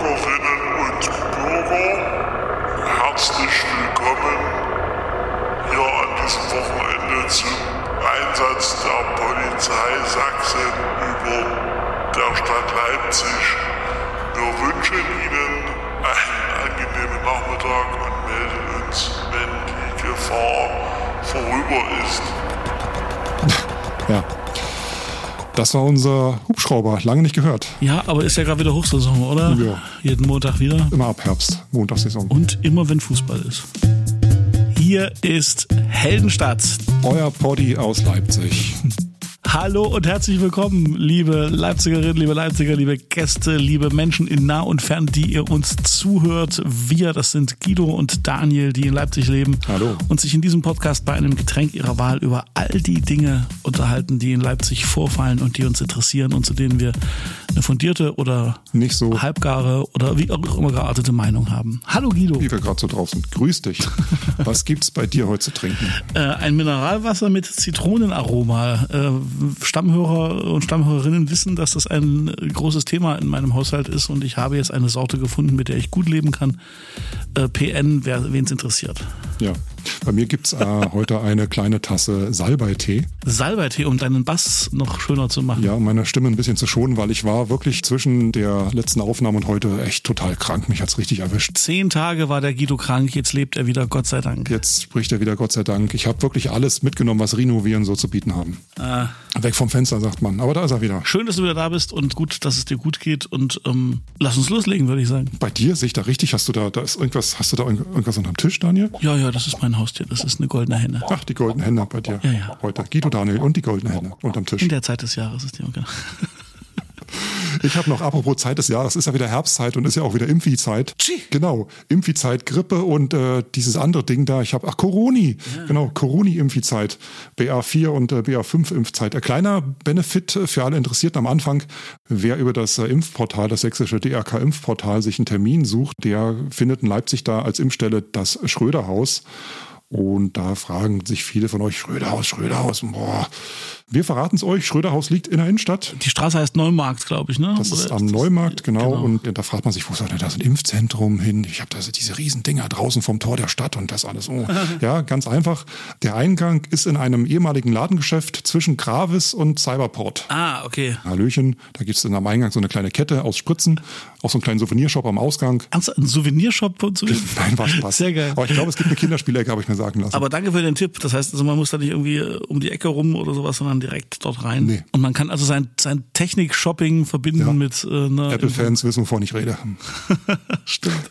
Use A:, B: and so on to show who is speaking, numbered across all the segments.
A: Bürgerinnen und Bürger, herzlich willkommen hier an diesem Wochenende zum Einsatz der Polizei Sachsen über der Stadt Leipzig. Wir wünschen Ihnen einen angenehmen Nachmittag und melden uns, wenn die Gefahr vorüber ist.
B: Ja. Das war unser Hubschrauber, lange nicht gehört.
C: Ja, aber ist ja gerade wieder Hochsaison, oder?
B: Ja.
C: Jeden Montag wieder.
B: Immer ab Herbst, Montagssaison.
C: Und immer wenn Fußball ist. Hier ist Heldenstadt.
B: Euer Poddy aus Leipzig.
C: Hallo und herzlich willkommen, liebe Leipzigerinnen, liebe Leipziger, liebe Gäste, liebe Menschen in nah und fern, die ihr uns zuhört. Wir, das sind Guido und Daniel, die in Leipzig leben
B: Hallo.
C: und sich in diesem Podcast bei einem Getränk ihrer Wahl über all die Dinge unterhalten, die in Leipzig vorfallen und die uns interessieren und zu denen wir eine fundierte oder
B: Nicht so,
C: halbgare oder wie auch immer geartete Meinung haben. Hallo Guido.
B: wie wir gerade so drauf sind. Grüß dich. Was gibt's bei dir heute zu trinken?
C: Äh, ein Mineralwasser mit Zitronenaroma. Äh, Stammhörer und Stammhörerinnen wissen, dass das ein großes Thema in meinem Haushalt ist und ich habe jetzt eine Sorte gefunden, mit der ich gut leben kann. Äh, PN, wen es interessiert.
B: Ja. Bei mir gibt's äh, heute eine kleine Tasse Salbeitee.
C: Salbeitee, um deinen Bass noch schöner zu machen.
B: Ja, um meine Stimme ein bisschen zu schonen, weil ich war wirklich zwischen der letzten Aufnahme und heute echt total krank. Mich hat's richtig erwischt.
C: Zehn Tage war der Guido krank, jetzt lebt er wieder, Gott sei Dank.
B: Jetzt spricht er wieder, Gott sei Dank. Ich habe wirklich alles mitgenommen, was Renovieren so zu bieten haben.
C: Äh,
B: Weg vom Fenster, sagt man. Aber da ist er wieder.
C: schön, dass du wieder da bist und gut, dass es dir gut geht und ähm, lass uns loslegen, würde ich sagen.
B: Bei dir sehe ich da richtig, hast du da, da ist irgendwas, hast du da irgend- irgendwas unterm Tisch, Daniel?
C: Ja, ja, das ist mein Haustier, das ist eine goldene Henne.
B: Ach, die goldenen Hände bei dir.
C: Ja, ja.
B: Heute. Guido Daniel und die goldenen Hände unterm Tisch.
C: In der Zeit des Jahres ist die okay.
B: Ich habe noch, apropos Zeit des Jahres, ist ja wieder Herbstzeit und ist ja auch wieder Impfi-Zeit. Genau, Impfi-Zeit, Grippe und äh, dieses andere Ding da. Ich habe, ach, Coroni. Genau, Coroni-Impfi-Zeit. BA4 und äh, BA5-Impfzeit. Ein kleiner Benefit für alle Interessierten am Anfang. Wer über das äh, Impfportal, das sächsische DRK-Impfportal, sich einen Termin sucht, der findet in Leipzig da als Impfstelle das Schröderhaus. Und da fragen sich viele von euch, Schröderhaus, Schröderhaus, boah. Wir verraten es euch, Schröderhaus liegt in der Innenstadt.
C: Die Straße heißt Neumarkt, glaube ich, ne?
B: Das ist am Neumarkt, genau.
C: genau.
B: Und da fragt man sich, wo soll denn das ein Impfzentrum hin? Ich habe da diese riesen Dinger draußen vom Tor der Stadt und das alles. Oh. ja, ganz einfach. Der Eingang ist in einem ehemaligen Ladengeschäft zwischen Gravis und Cyberport.
C: Ah, okay.
B: Hallöchen, da gibt's dann am Eingang so eine kleine Kette aus Spritzen, auch so einen kleinen Souvenirshop am Ausgang.
C: Ernsthaft, ein Souvenirshop und so?
B: Nein, war Spaß.
C: Sehr geil.
B: Aber ich glaube, es gibt eine Kinderspielecke, habe ich mir sagen lassen.
C: Aber danke für den Tipp. Das heißt, also man muss da nicht irgendwie äh, um die Ecke rum oder sowas, sondern direkt dort rein.
B: Nee.
C: Und man kann also sein, sein Technik-Shopping verbinden
B: Ja.
C: mit äh, einer
B: Apple-Fans wissen, wovon ich rede.
C: Stimmt.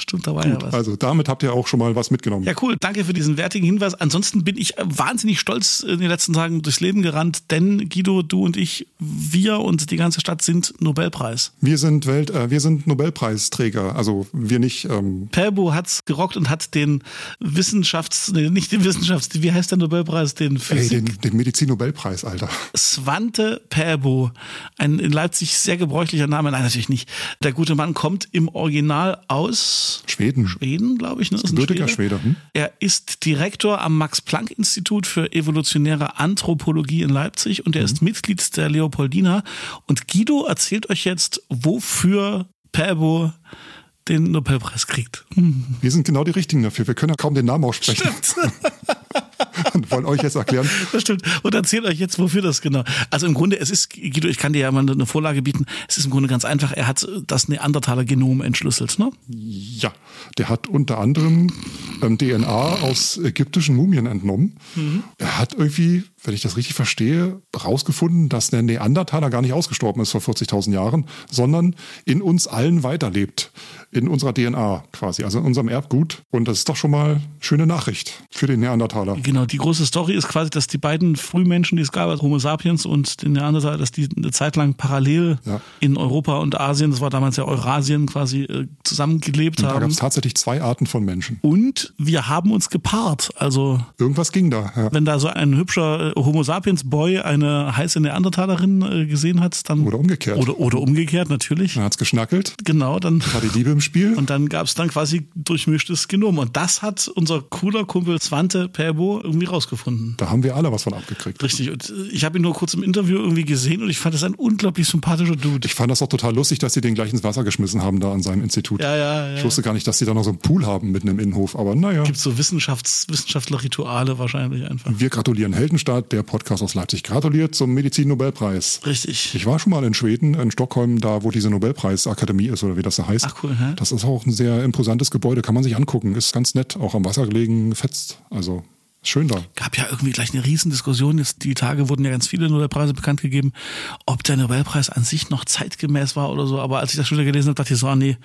C: Stimmt, da war ja was.
B: Also damit habt ihr auch schon mal was mitgenommen.
C: Ja, cool. Danke für diesen wertigen Hinweis. Ansonsten bin ich wahnsinnig stolz in den letzten Tagen durchs Leben gerannt, denn Guido, du und ich, wir und die ganze Stadt sind Nobelpreis.
B: Wir sind Welt, äh, wir sind Nobelpreisträger. Also wir nicht. Ähm,
C: Perbo hat's gerockt und hat den Wissenschafts, nee, nicht den Wissenschafts, wie heißt der Nobelpreis? Den
B: ey,
C: Physik.
B: den, den Medizin-Nobelpreis, Alter.
C: Svante Perbo, ein in Leipzig sehr gebräuchlicher Name. Nein, natürlich nicht. Der gute Mann kommt im Original aus
B: Schweden.
C: Schweden, glaube ich. Ne?
B: Gebürtiger Schwede. Hm?
C: Er ist Direktor am Max-Planck-Institut für evolutionäre Anthropologie in Leipzig und er ist Mitglied der Leopoldina. Und Guido erzählt euch jetzt, wofür Perbo den Nobelpreis kriegt. Hm.
B: Wir sind genau die Richtigen dafür. Wir können ja kaum den Namen aussprechen und wollen euch jetzt erklären.
C: Das stimmt. Und erzählt euch jetzt, wofür das genau. Also im Grunde, es ist, Guido, ich kann dir ja mal eine Vorlage bieten. Es ist im Grunde ganz einfach. Er hat das Neandertaler-Genom entschlüsselt, ne?
B: Ja, der hat unter anderem ähm, DNA aus ägyptischen Mumien entnommen. Er hat irgendwie, wenn ich das richtig verstehe, herausgefunden, dass der Neandertaler gar nicht ausgestorben ist vor 40.000 Jahren, sondern in uns allen weiterlebt. In unserer DNA quasi, also in unserem Erbgut. Und das ist doch schon mal schöne Nachricht für den Neandertaler.
C: Genau, die große Story ist quasi, dass die beiden Frühmenschen, die es gab, also Homo sapiens und den Neandertaler, dass die eine Zeit lang parallel
B: Ja.
C: in Europa und Asien, das war damals ja Eurasien, quasi äh, zusammengelebt
B: Da gab
C: haben.
B: es tatsächlich zwei Arten von Menschen.
C: Und wir haben uns gepaart. Also
B: Irgendwas ging da. Ja.
C: wenn da so ein hübscher Homo sapiens Boy eine heiße Neandertalerin äh, gesehen hat, dann.
B: Oder umgekehrt.
C: Oder, oder umgekehrt, natürlich.
B: Dann hat's geschnackelt.
C: Genau, dann.
B: War die Liebe im Spiel.
C: Und dann gab's dann quasi durchmischtes Genom. Und das hat unser cooler Kumpel Svante Perbo irgendwie rausgefunden.
B: Da haben wir alle was von abgekriegt.
C: Richtig. Und äh, ich habe ihn nur kurz im Interview irgendwie gesehen und ich fand das ein unglaublich sympathischer Dude.
B: Ich fand das auch total lustig, dass sie den gleich ins Wasser geschmissen haben da an seinem Institut.
C: Ja, ja, ja.
B: Ich wusste gar nicht, dass sie da noch so einen Pool haben mitten im Innenhof. Aber naja.
C: Gibt so Wissenschafts Wissenschaftler-Rituale wahrscheinlich einfach.
B: Wir gratulieren Der Podcast aus Leipzig gratuliert zum Medizin-Nobelpreis.
C: Richtig.
B: Ich war schon mal in Schweden, in Stockholm, da wo diese Nobelpreisakademie ist oder wie das da heißt.
C: Ach cool, hä?
B: Das ist auch ein sehr imposantes Gebäude, kann man sich angucken. Ist ganz nett, auch am Wasser gelegen, fetzt. Also schön da.
C: gab ja irgendwie gleich eine Riesendiskussion. Jetzt die Tage wurden ja ganz viele Nobelpreise bekannt gegeben, ob der Nobelpreis an sich noch zeitgemäß war oder so. Aber als ich das schon wieder gelesen habe, dachte ich so, ah, nee,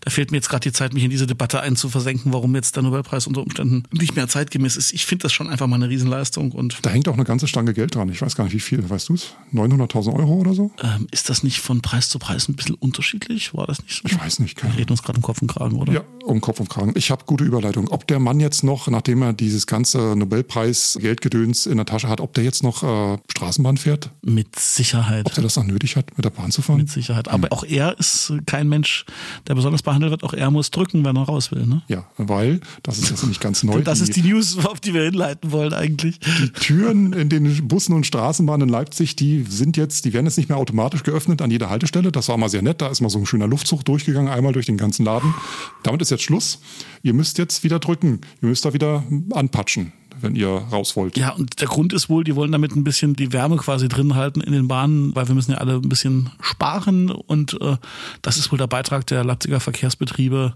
C: da fehlt mir jetzt gerade die Zeit, mich in diese Debatte einzuversenken, warum jetzt der Nobelpreis unter Umständen nicht mehr zeitgemäß ist. Ich finde das schon einfach mal eine Riesenleistung. Und
B: Da hängt auch eine ganze Stange Geld dran. Ich weiß gar nicht, wie viel. Weißt du es? 900.000 Euro oder so?
C: ähm, ist das nicht von Preis zu Preis ein bisschen unterschiedlich? War das nicht so?
B: Ich weiß nicht. Keine
C: Wir reden uns gerade im Kopf und Kragen, oder?
B: Ja, um Kopf und Kragen. Ich habe gute Überleitung. Ob der Mann jetzt noch, nachdem er dieses ganze Nobelpreis Geldgedöns in der Tasche hat, ob der jetzt noch äh, Straßenbahn fährt?
C: Mit Sicherheit.
B: Ob der das noch nötig hat, mit der Bahn zu fahren?
C: Mit Sicherheit. Aber auch er ist kein Mensch, der besonders behandelt wird. Auch er muss drücken, wenn er raus will. Ne?
B: Ja, weil, das ist jetzt nicht ganz neu.
C: Das ist die News, auf die wir hinleiten wollen eigentlich.
B: die Türen in den Bussen und Straßenbahnen in Leipzig, die sind jetzt, die werden jetzt nicht mehr automatisch geöffnet an jeder Haltestelle. Das war mal sehr nett. Da ist mal so ein schöner Luftzug durchgegangen, einmal durch den ganzen Laden. Damit ist jetzt Schluss. Ihr müsst jetzt wieder drücken. Ihr müsst da wieder anpatschen, wenn ihr raus wollt.
C: Ja, und der Grund ist wohl, die wollen damit ein bisschen die Wärme quasi drin halten in den Bahnen, weil wir müssen ja alle ein bisschen sparen und äh, das ist wohl der Beitrag der Leipziger Verkehrsbetriebe.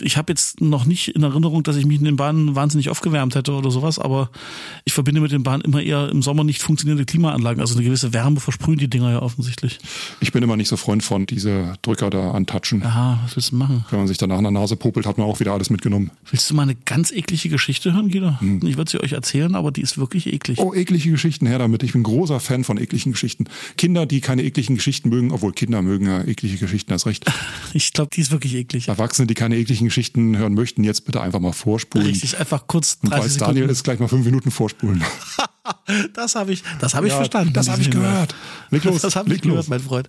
C: Ich habe jetzt noch nicht in Erinnerung, dass ich mich in den Bahnen wahnsinnig aufgewärmt hätte oder sowas, aber ich verbinde mit den Bahnen immer eher im Sommer nicht funktionierende Klimaanlagen. Also eine gewisse Wärme versprühen die Dinger ja offensichtlich.
B: Ich bin immer nicht so Freund von diese Drücker da antatschen.
C: Aha, was willst du machen?
B: Wenn man sich danach in der Nase popelt, hat man auch wieder alles mitgenommen.
C: Willst du mal eine ganz eklige Geschichte hören, Guido? Ich würde sie euch erzählen, aber die ist wirklich eklig.
B: Oh, eklige Geschichten, her damit. Ich bin großer Fan von ekligen Geschichten. Kinder, die keine ekligen Geschichten mögen, obwohl Kinder mögen ja eklige Geschichten erst recht.
C: Ich glaube, die ist wirklich eklig.
B: Erwachsene, die keine ekligen Geschichten hören möchten, jetzt bitte einfach mal vorspulen.
C: Richtig, einfach kurz
B: Und
C: 30
B: weil
C: Sekunden.
B: Daniel ist, gleich mal fünf Minuten vorspulen.
C: Das habe ich, das habe ich
B: Ja,
C: verstanden.
B: das habe ich gehört. Leg los,
C: Das habe ich gehört,
B: los.
C: mein Freund.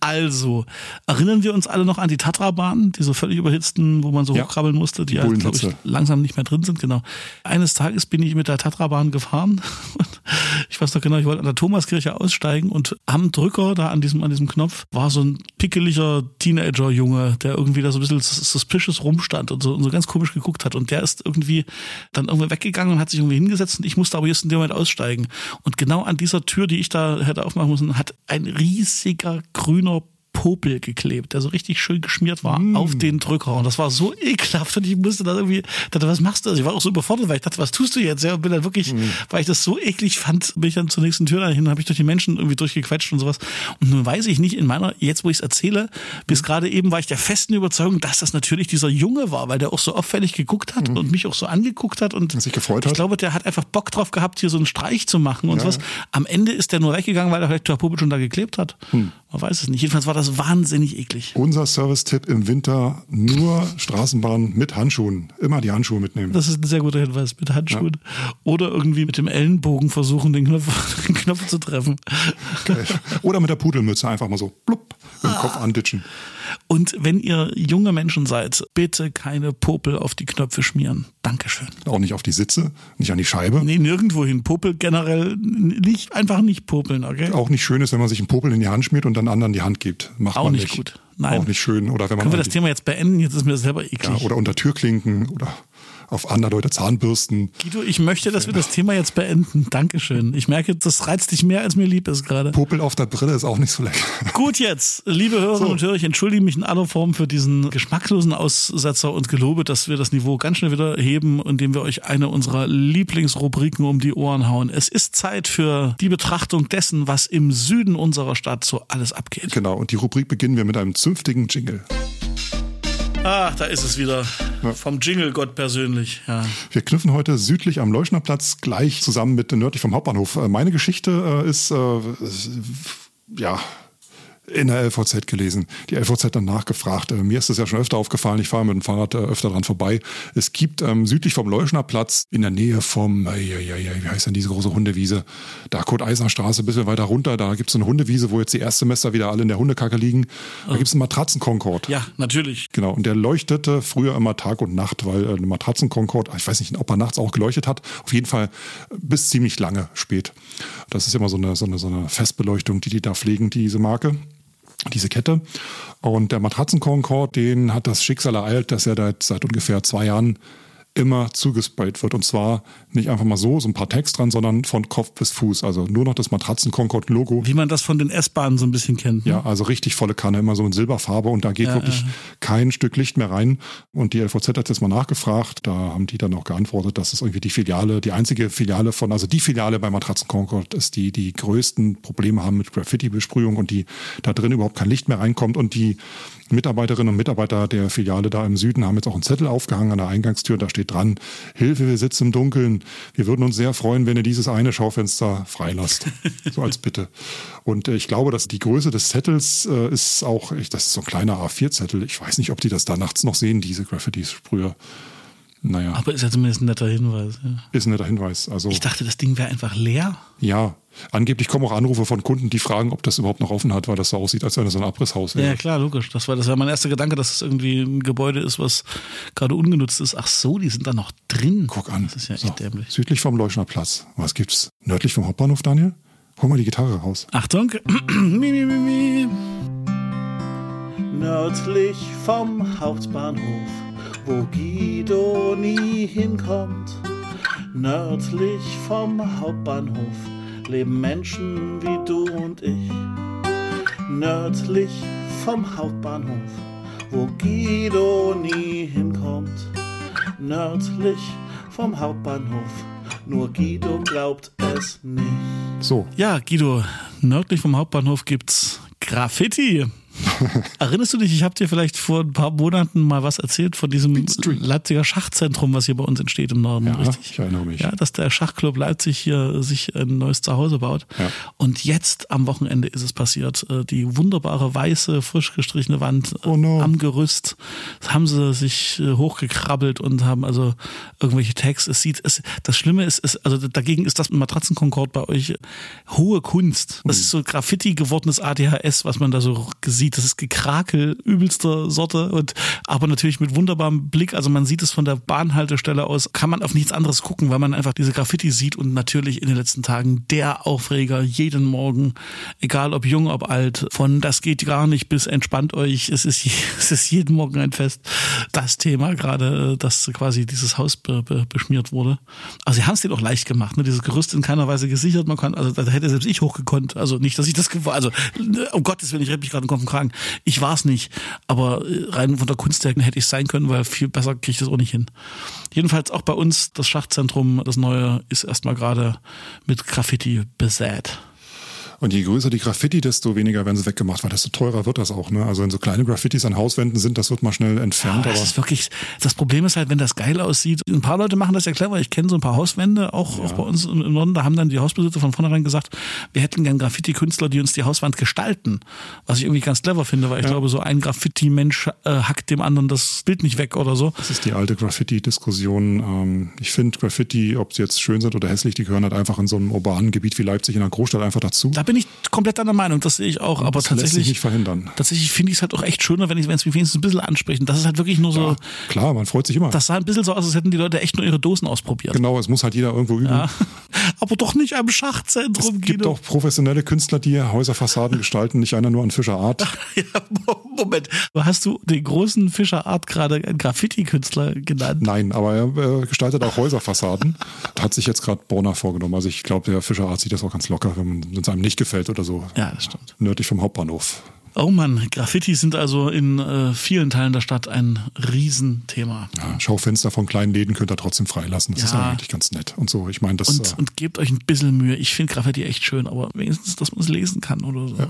C: Also, erinnern wir uns alle noch an die Tatra-Bahn, diese völlig überhitzten, wo man so
B: Ja.
C: hochkrabbeln musste, die,
B: Die
C: glaube ich, langsam nicht mehr drin sind, genau. Eines Tages bin ich mit der Tatra-Bahn gefahren und ich weiß noch genau, ich wollte an der Thomaskirche aussteigen und am Drücker, da an diesem, an diesem Knopf, war so ein pickeliger Teenager-Junge, der irgendwie da so ein bisschen suspicious rumstand und so, und so ganz komisch geguckt hat und der ist irgendwie dann irgendwie weggegangen und hat sich irgendwie hingesetzt und ich musste aber just in dem Moment aussteigen. Und genau an dieser Tür, die ich da hätte aufmachen müssen, hat ein riesiger grüner Popel geklebt, der so richtig schön geschmiert war auf den Drücker. Und das war so ekelhaft und ich musste da irgendwie, dachte, was machst du? Also ich war auch so überfordert, weil ich dachte, was tust du jetzt? Ja, und bin dann wirklich, weil ich das so eklig fand, bin ich dann zur nächsten Tür dahin, habe ich durch die Menschen irgendwie durchgequetscht und sowas. Und nun weiß ich nicht, in meiner, jetzt wo ich es erzähle, bis gerade eben war ich der festen Überzeugung, dass das natürlich dieser Junge war, weil der auch so auffällig geguckt hat und mich auch so angeguckt hat und
B: sich gefreut
C: ich
B: hat.
C: glaube, der hat einfach Bock drauf gehabt, hier so einen Streich zu machen und
B: Ja.
C: sowas. Am Ende ist der nur weggegangen, weil der vielleicht der Popel schon da geklebt hat.
B: Hm.
C: Man weiß es nicht. Jedenfalls war das wahnsinnig eklig.
B: Unser Service-Tipp im Winter, nur Straßenbahn mit Handschuhen. Immer die Handschuhe mitnehmen.
C: Das ist ein sehr guter Hinweis mit Handschuhen. Oder irgendwie mit dem Ellenbogen versuchen, den Knopf, den Knopf zu treffen.
B: Oder mit der Pudelmütze einfach mal so plupp im
C: Ah.
B: Kopf anditschen.
C: Und wenn ihr junge Menschen seid, bitte keine Popel auf die Knöpfe schmieren. Dankeschön.
B: Auch nicht auf die Sitze, nicht an die Scheibe.
C: Nee, nirgendwo hin. Popel generell nicht, einfach nicht popeln, okay?
B: Auch nicht schön ist, wenn man sich einen Popel in die Hand schmiert und dann anderen die Hand gibt. Macht
C: Auch
B: man
C: nicht gut. Nein.
B: Auch nicht schön. Oder wenn man
C: Können wir das Thema jetzt beenden? Jetzt ist mir das selber eklig.
B: ja, oder unter Türklinken oder auf Anderdeute Zahnbürsten.
C: Guido, ich möchte, dass wir das Thema jetzt beenden. Dankeschön. Ich merke, das reizt dich mehr, als mir lieb ist gerade.
B: Popel auf der Brille ist auch nicht so lecker.
C: Gut jetzt, liebe Hörerinnen
B: So.
C: und Hörer, ich entschuldige mich in aller Form für diesen geschmacklosen Aussetzer und gelobe, dass wir das Niveau ganz schnell wieder heben, indem wir euch eine unserer Lieblingsrubriken um die Ohren hauen. Es ist Zeit für die Betrachtung dessen, was im Süden unserer Stadt so alles abgeht.
B: Genau. Und die Rubrik beginnen wir mit einem zünftigen Jingle.
C: Ach, da ist es wieder. Vom Jingle-Gott persönlich. Ja.
B: Wir knüpfen heute südlich am Leuschnerplatz gleich zusammen mit nördlich vom Hauptbahnhof. Äh, Meine Geschichte äh, ist, äh, ist, ja, in der LVZ gelesen. Die LVZ dann nachgefragt. Äh, mir ist das ja schon öfter aufgefallen. Ich fahre mit dem Fahrrad äh, öfter dran vorbei. Es gibt ähm, südlich vom Leuschner Platz in der Nähe vom, äh, ja, wie heißt denn diese große Hundewiese? Da Kurt-Eisner Straße, ein bisschen weiter runter. Da gibt es eine Hundewiese, wo jetzt die Erstsemester wieder alle in der Hundekacke liegen. Da oh. gibt es einen Matratzenkonkord.
C: Ja, natürlich.
B: Genau. Und der leuchtete früher immer Tag und Nacht, weil äh, eine Matratzenkonkord, ich weiß nicht, ob er nachts auch geleuchtet hat. Auf jeden Fall bis ziemlich lange spät. Das ist immer so eine, so eine, so eine Festbeleuchtung, die die da pflegen, diese Marke diese Kette. Und der Matratzenkonkord, den hat das Schicksal ereilt, dass er seit, seit ungefähr zwei Jahren immer zugesprayt wird. Und zwar nicht einfach mal so, so ein paar Text dran, sondern von Kopf bis Fuß. Also nur noch das Matratzen-Concord-Logo.
C: Wie man das von den S-Bahnen so ein bisschen kennt.
B: Ne? Ja, also richtig volle Kanne, immer so in Silberfarbe und da geht ja, wirklich ja. kein Stück Licht mehr rein. Und die LVZ hat jetzt mal nachgefragt, da haben die dann auch geantwortet, dass es irgendwie die Filiale, die einzige Filiale von, also die Filiale bei Matratzen Concord ist, die die größten Probleme haben mit Graffiti-Besprühung und die da drin überhaupt kein Licht mehr reinkommt und die Mitarbeiterinnen und Mitarbeiter der Filiale da im Süden haben jetzt auch einen Zettel aufgehangen an der Eingangstür. Da steht dran, Hilfe, wir sitzen im Dunkeln. Wir würden uns sehr freuen, wenn ihr dieses eine Schaufenster freilasst. so als Bitte. Und äh, ich glaube, dass die Größe des Zettels äh, ist auch, das ist so ein kleiner A4-Zettel. Ich weiß nicht, ob die das da nachts noch sehen, diese Graffiti-Sprüher. Naja.
C: Aber ist ja zumindest ein netter Hinweis. Ja.
B: Ist ein netter Hinweis. Also,
C: ich dachte, das Ding wäre einfach leer.
B: Ja, angeblich kommen auch Anrufe von Kunden, die fragen, ob das überhaupt noch offen hat, weil das so aussieht, als wenn es so ein Abrisshaus wäre.
C: Ja, klar, logisch. Das war, das war mein erster Gedanke, dass es irgendwie ein Gebäude ist, was gerade ungenutzt ist. Ach so, die sind da noch drin.
B: Guck an. Das ist ja so, echt dämlich. Südlich vom Leuschner Platz. Was gibt's? Nördlich vom Hauptbahnhof, Daniel? Hol mal die Gitarre raus.
C: Achtung. mi, mi, mi, mi. Nördlich vom Hauptbahnhof wo Guido nie hinkommt. Nördlich vom Hauptbahnhof leben Menschen wie du und ich. Nördlich vom Hauptbahnhof, wo Guido nie hinkommt. Nördlich vom Hauptbahnhof, nur Guido glaubt es nicht.
B: So.
C: Ja, Guido, nördlich vom Hauptbahnhof gibt's Graffiti. Erinnerst du dich, ich habe dir vielleicht vor ein paar Monaten mal was erzählt von diesem Leipziger Schachzentrum, was hier bei uns entsteht im Norden,
B: ja,
C: richtig?
B: Ich erinnere mich.
C: Ja, dass der Schachclub Leipzig hier sich ein neues Zuhause baut. Ja. Und jetzt am Wochenende ist es passiert. Äh, die wunderbare weiße, frisch gestrichene Wand äh, oh no. am Gerüst haben sie sich äh, hochgekrabbelt und haben also irgendwelche Tags. Es sieht, es, das Schlimme ist, ist, also dagegen ist das Matratzenkonkord bei euch hohe Kunst. Das ist so Graffiti gewordenes ADHS, was man da so sieht sieht. Das ist Gekrakel übelster Sorte und aber natürlich mit wunderbarem Blick. Also man sieht es von der Bahnhaltestelle aus, kann man auf nichts anderes gucken, weil man einfach diese Graffiti sieht und natürlich in den letzten Tagen der Aufreger jeden Morgen, egal ob jung, ob alt, von das geht gar nicht bis entspannt euch. Es ist, es ist jeden Morgen ein Fest. Das Thema gerade, dass quasi dieses Haus be, be, beschmiert wurde. Also sie haben es dir doch leicht gemacht, ne? Dieses Gerüst in keiner Weise gesichert. Man kann, also da hätte selbst ich hochgekonnt. Also nicht, dass ich das, also um Gottes Willen, ich rede mich gerade im Kopf fragen. Ich war es nicht, aber äh, rein von der Kunst her hätte ich sein können, weil viel besser kriege ich das auch nicht hin. Jedenfalls auch bei uns, das Schachzentrum, das neue, ist erstmal gerade mit Graffiti besät.
B: Und je größer die Graffiti, desto weniger werden sie weggemacht, weil desto teurer wird das auch. Ne? Also wenn so kleine Graffitis an Hauswänden sind, das wird mal schnell entfernt. Ja,
C: das ist wirklich, das Problem ist halt, wenn das geil aussieht. Ein paar Leute machen das ja clever. Ich kenne so ein paar Hauswände, auch, ja. auch bei uns im Norden, da haben dann die Hausbesitzer von vornherein gesagt, wir hätten gern Graffiti-Künstler, die uns die Hauswand gestalten. Was ich irgendwie ganz clever finde, weil ich ja. glaube, so ein Graffiti-Mensch äh, hackt dem anderen das Bild nicht weg oder so.
B: Das ist die alte Graffiti-Diskussion. Ähm, ich finde Graffiti, ob sie jetzt schön sind oder hässlich, die gehören halt einfach in so einem urbanen Gebiet wie Leipzig in einer Großstadt einfach dazu.
C: Da bin ich komplett anderer Meinung, das sehe ich auch. Aber das tatsächlich. Lässt sich
B: nicht verhindern.
C: Tatsächlich finde ich es halt auch echt schöner, wenn es mich wenigstens ein bisschen ansprechen. Das ist halt wirklich nur so. Ja,
B: klar, man freut sich immer.
C: Das sah ein bisschen so aus, als hätten die Leute echt nur ihre Dosen ausprobiert.
B: Genau, es muss halt jeder irgendwo üben. Ja.
C: Aber doch nicht am Schachzentrum.
B: Es gibt auch professionelle Künstler, die Häuserfassaden gestalten, nicht einer nur an Fischer Art.
C: ja, Moment. Hast du den großen Fischer Art gerade einen Graffiti-Künstler genannt?
B: Nein, aber er äh, gestaltet auch Häuserfassaden. Hat sich jetzt gerade Borna vorgenommen. Also ich glaube, der Fischer Art sieht das auch ganz locker, wenn es einem nicht gefällt oder so.
C: Ja, das stimmt.
B: Nördlich vom Hauptbahnhof.
C: Oh Mann, Graffiti sind also in äh, vielen Teilen der Stadt ein Riesenthema.
B: Ja, Schaufenster von kleinen Läden könnt ihr trotzdem freilassen. Das ja. ist eigentlich ganz nett. Und so, ich meine, das.
C: Und, äh, und gebt euch ein bisschen Mühe. Ich finde Graffiti echt schön, aber wenigstens, dass man es lesen kann oder so. Ja.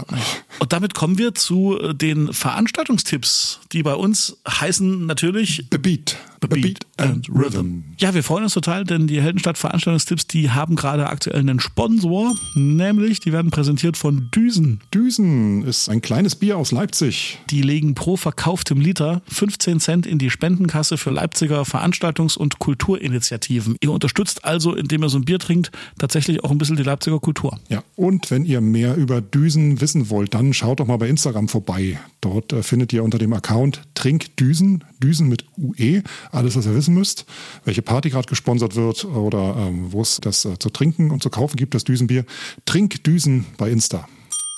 C: Und damit kommen wir zu äh, den Veranstaltungstipps, die bei uns heißen natürlich
B: Beat.
C: The Beat and Rhythm. Ja, wir freuen uns total, denn die Heldenstadt Veranstaltungstipps, die haben gerade aktuell einen Sponsor, nämlich die werden präsentiert von Düsen.
B: Düsen ist ein kleines Bier aus Leipzig.
C: Die legen pro verkauftem Liter 15 Cent in die Spendenkasse für Leipziger Veranstaltungs- und Kulturinitiativen. Ihr unterstützt also, indem ihr so ein Bier trinkt, tatsächlich auch ein bisschen die Leipziger Kultur.
B: Ja, und wenn ihr mehr über Düsen wissen wollt, dann schaut doch mal bei Instagram vorbei. Dort äh, findet ihr unter dem Account Trinkdüsen, Düsen mit UE, alles, was ihr wissen müsst, welche Party gerade gesponsert wird oder ähm, wo es das äh, zu trinken und zu kaufen gibt, das Düsenbier. Trinkdüsen bei Insta.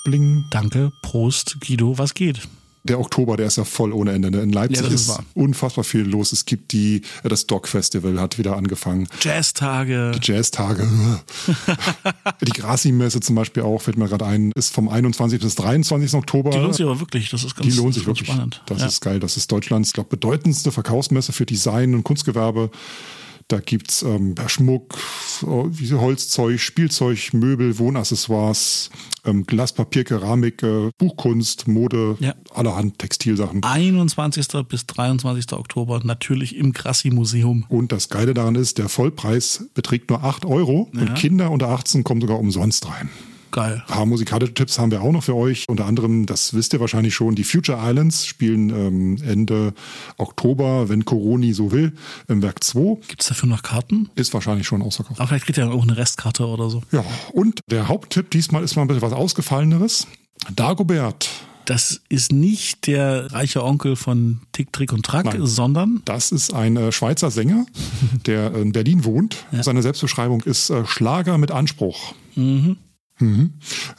B: Bling.
C: Danke, Prost, Guido, was geht?
B: Der Oktober, der ist ja voll ohne Ende. Ne? In Leipzig
C: Ja, ist
B: ist, unfassbar viel los. Es gibt die, das Dog Festival hat wieder angefangen.
C: Jazztage.
B: Jazztage. die Grassi-Messe zum Beispiel auch, fällt mir gerade ein, ist vom 21. bis 23. Oktober.
C: Die lohnt sich aber wirklich, das ist ganz,
B: Die lohnt sich wirklich.
C: spannend.
B: Das
C: ja.
B: ist geil. Das ist Deutschlands, glaube bedeutendste Verkaufsmesse für Design und Kunstgewerbe. Da gibt's ähm, Schmuck, Holzzeug, Spielzeug, Möbel, Wohnaccessoires, ähm, Glas, Papier, Keramik, äh, Buchkunst, Mode,
C: Ja.
B: allerhand Textilsachen.
C: 21. bis 23. Oktober natürlich im Grassi-Museum.
B: Und das Geile daran ist, der Vollpreis beträgt nur 8 Euro und Kinder unter 18 kommen sogar umsonst rein.
C: Geil.
B: Ein paar musikalische Tipps haben wir auch noch für euch. Unter anderem, das wisst ihr wahrscheinlich schon, die Future Islands spielen ähm, Ende Oktober, wenn Coroni so will, im Werk 2.
C: Gibt es dafür noch Karten?
B: Ist wahrscheinlich schon ausverkauft.
C: Aber vielleicht kriegt ihr dann auch eine Restkarte oder so.
B: Ja, und der Haupttipp diesmal ist mal ein bisschen was Ausgefalleneres. Dagobert,
C: Das ist nicht der reiche Onkel von Tick, Trick und Track,
B: Nein.
C: sondern
B: das ist ein äh, Schweizer Sänger, der in Berlin wohnt. Seine Selbstbeschreibung ist äh, Schlager mit Anspruch. Mhm.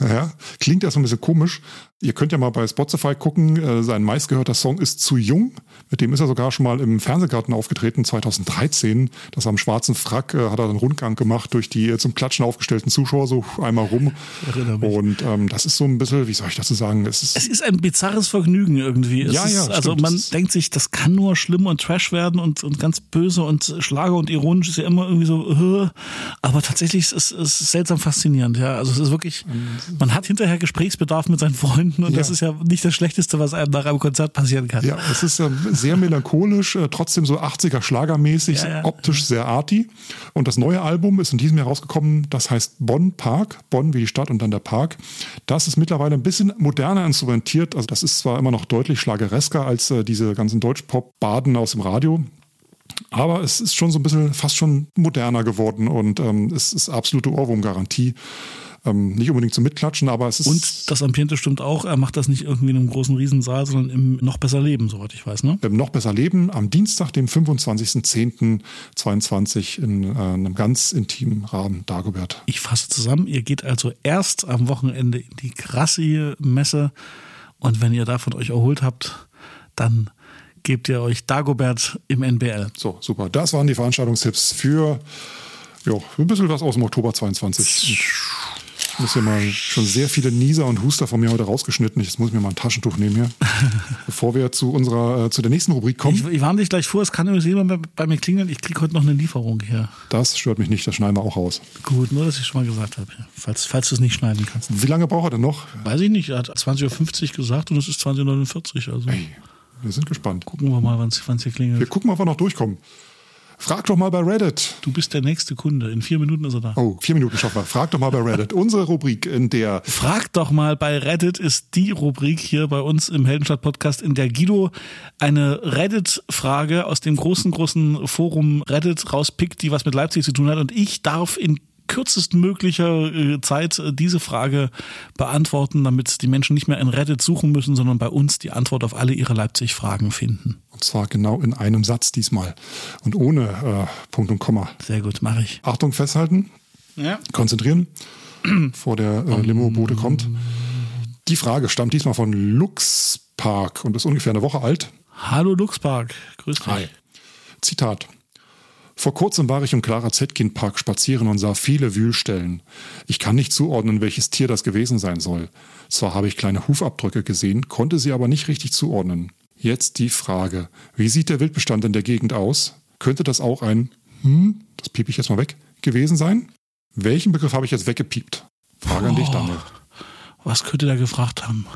B: Ja, klingt erstmal ein bisschen komisch. Ihr könnt ja mal bei Spotify gucken. Äh, sein meistgehörter Song ist Zu Jung. Mit dem ist er sogar schon mal im Fernsehgarten aufgetreten, 2013. Das am schwarzen Frack äh, hat er einen Rundgang gemacht durch die äh, zum Klatschen aufgestellten Zuschauer so einmal rum. Und ähm, das ist so ein bisschen, wie soll ich dazu sagen? Es ist
C: es ist ein bizarres Vergnügen irgendwie. Es
B: Ja, ja,
C: ist, also
B: stimmt.
C: man
B: Das
C: denkt sich, das kann nur schlimm und Trash werden und, und ganz böse und Schlager und ironisch ist ja immer irgendwie so, äh, aber tatsächlich ist es seltsam faszinierend. Ja, also es ist wirklich, man hat hinterher Gesprächsbedarf mit seinen Freunden und
B: Ja.
C: das ist ja nicht das Schlechteste, was einem nach einem Konzert passieren kann.
B: Ja, es ist ähm, sehr melancholisch, äh, trotzdem so 80er Schlagermäßig,
C: Ja, ja.
B: optisch sehr arty. Und das neue Album ist in diesem Jahr rausgekommen, das heißt Bonn Park, Bonn wie die Stadt und dann der Park. Das ist mittlerweile ein bisschen moderner instrumentiert. Also das ist zwar immer noch deutlich schlageresker als äh, diese ganzen Deutschpop-Baden aus dem Radio. Aber es ist schon so ein bisschen fast schon moderner geworden und ähm, es ist absolute Ohrwurm-Garantie. Ähm, nicht unbedingt zum Mitklatschen, aber es ist.
C: Und das Ambiente stimmt auch, er macht das nicht irgendwie in einem großen Riesensaal, sondern im noch besser Leben, soweit ich weiß, ne?
B: ähm, noch besser leben am Dienstag, dem 25.10.22 in äh, einem ganz intimen Rahmen Dagobert.
C: Ich fasse zusammen, ihr geht also erst am Wochenende in die Grassi-Messe und wenn ihr davon euch erholt habt, dann gebt ihr euch Dagobert im NBL.
B: So, super. Das waren die Veranstaltungstipps für jo, ein bisschen was aus dem Oktober 22. Ich muss hier mal schon sehr viele Nieser und Huster von mir heute rausgeschnitten. Jetzt muss ich mir mal ein Taschentuch nehmen hier. Bevor wir zu unserer, äh, zu der nächsten Rubrik kommen.
C: Ich, ich warne dich gleich vor, es kann übrigens jemand bei, mir klingeln. Ich kriege heute noch eine Lieferung hier.
B: Das stört mich nicht, das schneiden wir auch raus.
C: Gut, nur dass ich schon mal gesagt habe. Falls, falls du es nicht schneiden kannst.
B: Wie lange braucht er denn noch?
C: Weiß ich nicht, er hat 20.50 Uhr gesagt und es ist 20.49 Uhr. Also
B: Ey, wir sind gespannt.
C: gucken wir mal, wann es hier
B: Wir
C: klingelt.
B: gucken mal, ob wir noch durchkommen. Frag doch mal bei Reddit.
C: Du bist der nächste Kunde. In vier Minuten ist er da.
B: Oh, vier Minuten schaffen wir. Frag doch mal bei Reddit. Unsere Rubrik, in der
C: Frag doch mal bei Reddit ist die Rubrik hier bei uns im Heldenstadt-Podcast, in der Guido eine Reddit-Frage aus dem großen, großen Forum Reddit rauspickt, die was mit Leipzig zu tun hat. Und ich darf in kürzestmöglicher äh, Zeit äh, diese Frage beantworten, damit die Menschen nicht mehr in Reddit suchen müssen, sondern bei uns die Antwort auf alle ihre Leipzig-Fragen finden.
B: Und zwar genau in einem Satz diesmal. Und ohne äh, Punkt und Komma.
C: Sehr gut, mache ich.
B: Achtung, festhalten,
C: Ja.
B: konzentrieren, vor der äh, Limo-Bude kommt. Die Frage stammt diesmal von Lux Park und ist ungefähr eine Woche alt.
C: Hallo Luxpark, grüß dich.
B: Hi. Zitat. Vor kurzem war ich im Clara Zetkin Park spazieren und sah viele Wühlstellen. Ich kann nicht zuordnen, welches Tier das gewesen sein soll. Zwar habe ich kleine Hufabdrücke gesehen, konnte sie aber nicht richtig zuordnen. Jetzt die Frage. Wie sieht der Wildbestand in der Gegend aus? Könnte das auch ein, hm, das piep ich jetzt mal weg, gewesen sein? Welchen Begriff habe ich jetzt weggepiept? Frage an dich, Daniel.
C: Was könnte der gefragt haben?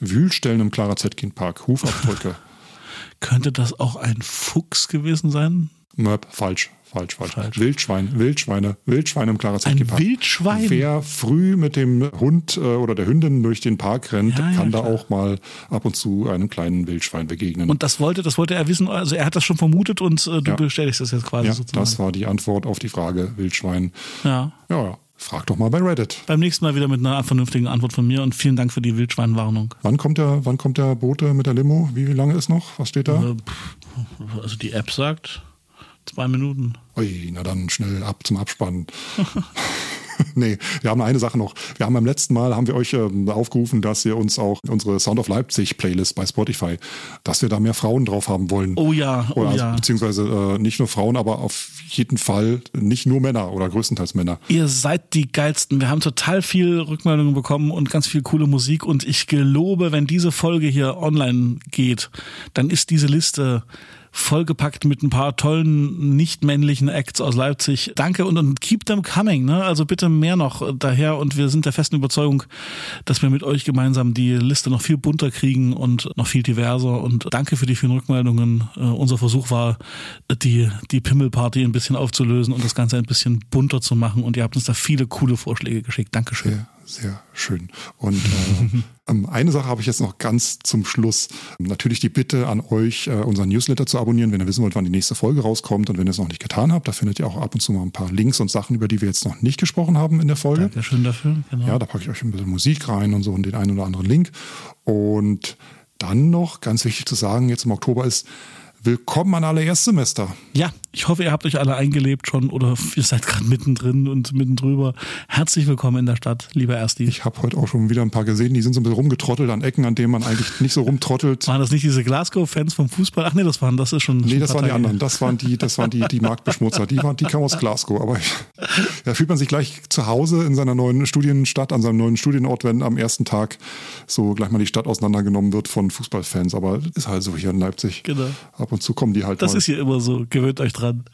B: Wühlstellen im Clara Zetkin Park, Hufabdrücke.
C: Könnte das auch ein Fuchs gewesen sein?
B: Möp, falsch. Falsch, falsch,
C: Falsch.
B: Wildschwein, Wildschweine, Wildschweine im Clara
C: Ein
B: Park.
C: Wildschwein?
B: Wer früh mit dem Hund äh, oder der Hündin durch den Park rennt,
C: Ja, ja,
B: kann da
C: klar.
B: auch mal ab und zu einem kleinen Wildschwein begegnen.
C: Und das wollte, das wollte er wissen, also er hat das schon vermutet und äh, du
B: Ja.
C: bestätigst das jetzt quasi
B: ja,
C: sozusagen.
B: das war die Antwort auf die Frage Wildschwein.
C: ja.
B: Ja, ja. Frag doch mal bei Reddit.
C: Beim nächsten Mal wieder mit einer vernünftigen Antwort von mir und vielen Dank für die Wildschweinwarnung.
B: Wann kommt der, wann kommt der Bote mit der Limo? Wie lange ist noch? Was steht da?
C: Äh, Also die App sagt zwei Minuten.
B: Ui, na dann schnell ab zum Abspannen. nee, wir haben eine Sache noch. Wir haben beim letzten Mal haben wir euch ähm, aufgerufen, dass ihr uns auch unsere Sound of Leipzig Playlist bei Spotify, dass wir da mehr Frauen drauf haben wollen.
C: Oh ja, oh
B: Oder also,
C: ja.
B: beziehungsweise äh, nicht nur Frauen, aber auf jeden Fall nicht nur Männer oder größtenteils Männer.
C: Ihr seid die geilsten. Wir haben total viel Rückmeldungen bekommen und ganz viel coole Musik. Und ich gelobe, wenn diese Folge hier online geht, dann ist diese Liste vollgepackt mit ein paar tollen nicht-männlichen Acts aus Leipzig. Danke und, und keep them coming. Ne? Also bitte mehr noch daher. Und wir sind der festen Überzeugung, dass wir mit euch gemeinsam die Liste noch viel bunter kriegen und noch viel diverser. Und danke für die vielen Rückmeldungen. Äh, unser Versuch war, die, die Pimmelparty ein bisschen aufzulösen und das Ganze ein bisschen bunter zu machen. Und ihr habt uns da viele coole Vorschläge geschickt. Dankeschön.
B: Sehr, sehr schön. Und äh, ähm, eine Sache habe ich jetzt noch ganz zum Schluss. Natürlich die Bitte an euch, äh, unseren Newsletter zu abonnieren, wenn ihr wissen wollt, wann die nächste Folge rauskommt. Und wenn ihr es noch nicht getan habt, da findet ihr auch ab und zu mal ein paar Links und Sachen, über die wir jetzt noch nicht gesprochen haben in der Folge.
C: Dankeschön dafür. Genau.
B: Ja, da packe ich euch ein bisschen Musik rein und so und den einen oder anderen Link. Und dann noch, ganz wichtig zu sagen, jetzt im Oktober ist Willkommen an alle Erstsemester.
C: Ja, ich hoffe, ihr habt euch alle eingelebt schon oder ihr seid gerade mittendrin und mitten drüber. Herzlich willkommen in der Stadt, lieber Ersti.
B: Ich habe heute auch schon wieder ein paar gesehen, die sind so ein bisschen rumgetrottelt an Ecken, an denen man eigentlich nicht so rumtrottelt.
C: waren das nicht diese Glasgow-Fans vom Fußball? Ach nee, das waren, das ist schon.
B: Nee,
C: schon
B: das waren die anderen. Das waren die, das waren die, die Marktbeschmutzer. Die waren, die kamen aus Glasgow. Aber ich, da fühlt man sich gleich zu Hause in seiner neuen Studienstadt, an seinem neuen Studienort, wenn am ersten Tag so gleich mal die Stadt auseinandergenommen wird von Fußballfans. Aber ist halt so hier in Leipzig.
C: Genau.
B: Ab und zu kommen die halt
C: Das
B: mal.
C: ist hier immer so. Gewöhnt euch dran.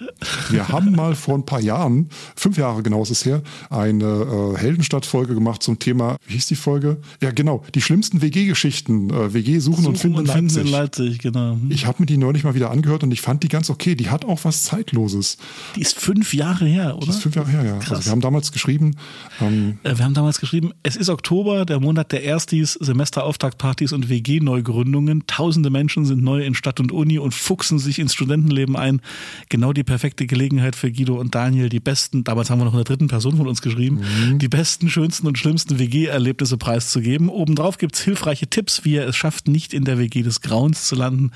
B: Wir haben mal vor ein paar Jahren, fünf Jahre genau ist es her, eine äh, Heldenstadt-Folge gemacht zum Thema, wie hieß die Folge? Ja, genau, die schlimmsten WG-Geschichten. Äh, WG suchen, und finden in Leipzig.
C: in Leipzig, genau. Hm.
B: Ich habe mir die neulich mal wieder angehört und ich fand die ganz okay. Die hat auch was Zeitloses.
C: Die ist fünf Jahre her, oder?
B: Das ist fünf Jahre her, ja.
C: Krass.
B: Also wir haben damals geschrieben, ähm,
C: Äh, Wir haben damals geschrieben, es ist Oktober, der Monat der Erstis, Semesterauftaktpartys und WG-Neugründungen. Tausende Menschen sind neu in Stadt und Uni und fuchsen sich ins Studentenleben ein. Genau die perfekte Gelegenheit für Guido und Daniel, die besten, damals haben wir noch in der dritten Person von uns geschrieben,
B: Mhm.
C: die besten, schönsten und schlimmsten WG-Erlebnisse preiszugeben. Obendrauf gibt's hilfreiche Tipps, wie ihr es schafft, nicht in der WG des Grauens zu landen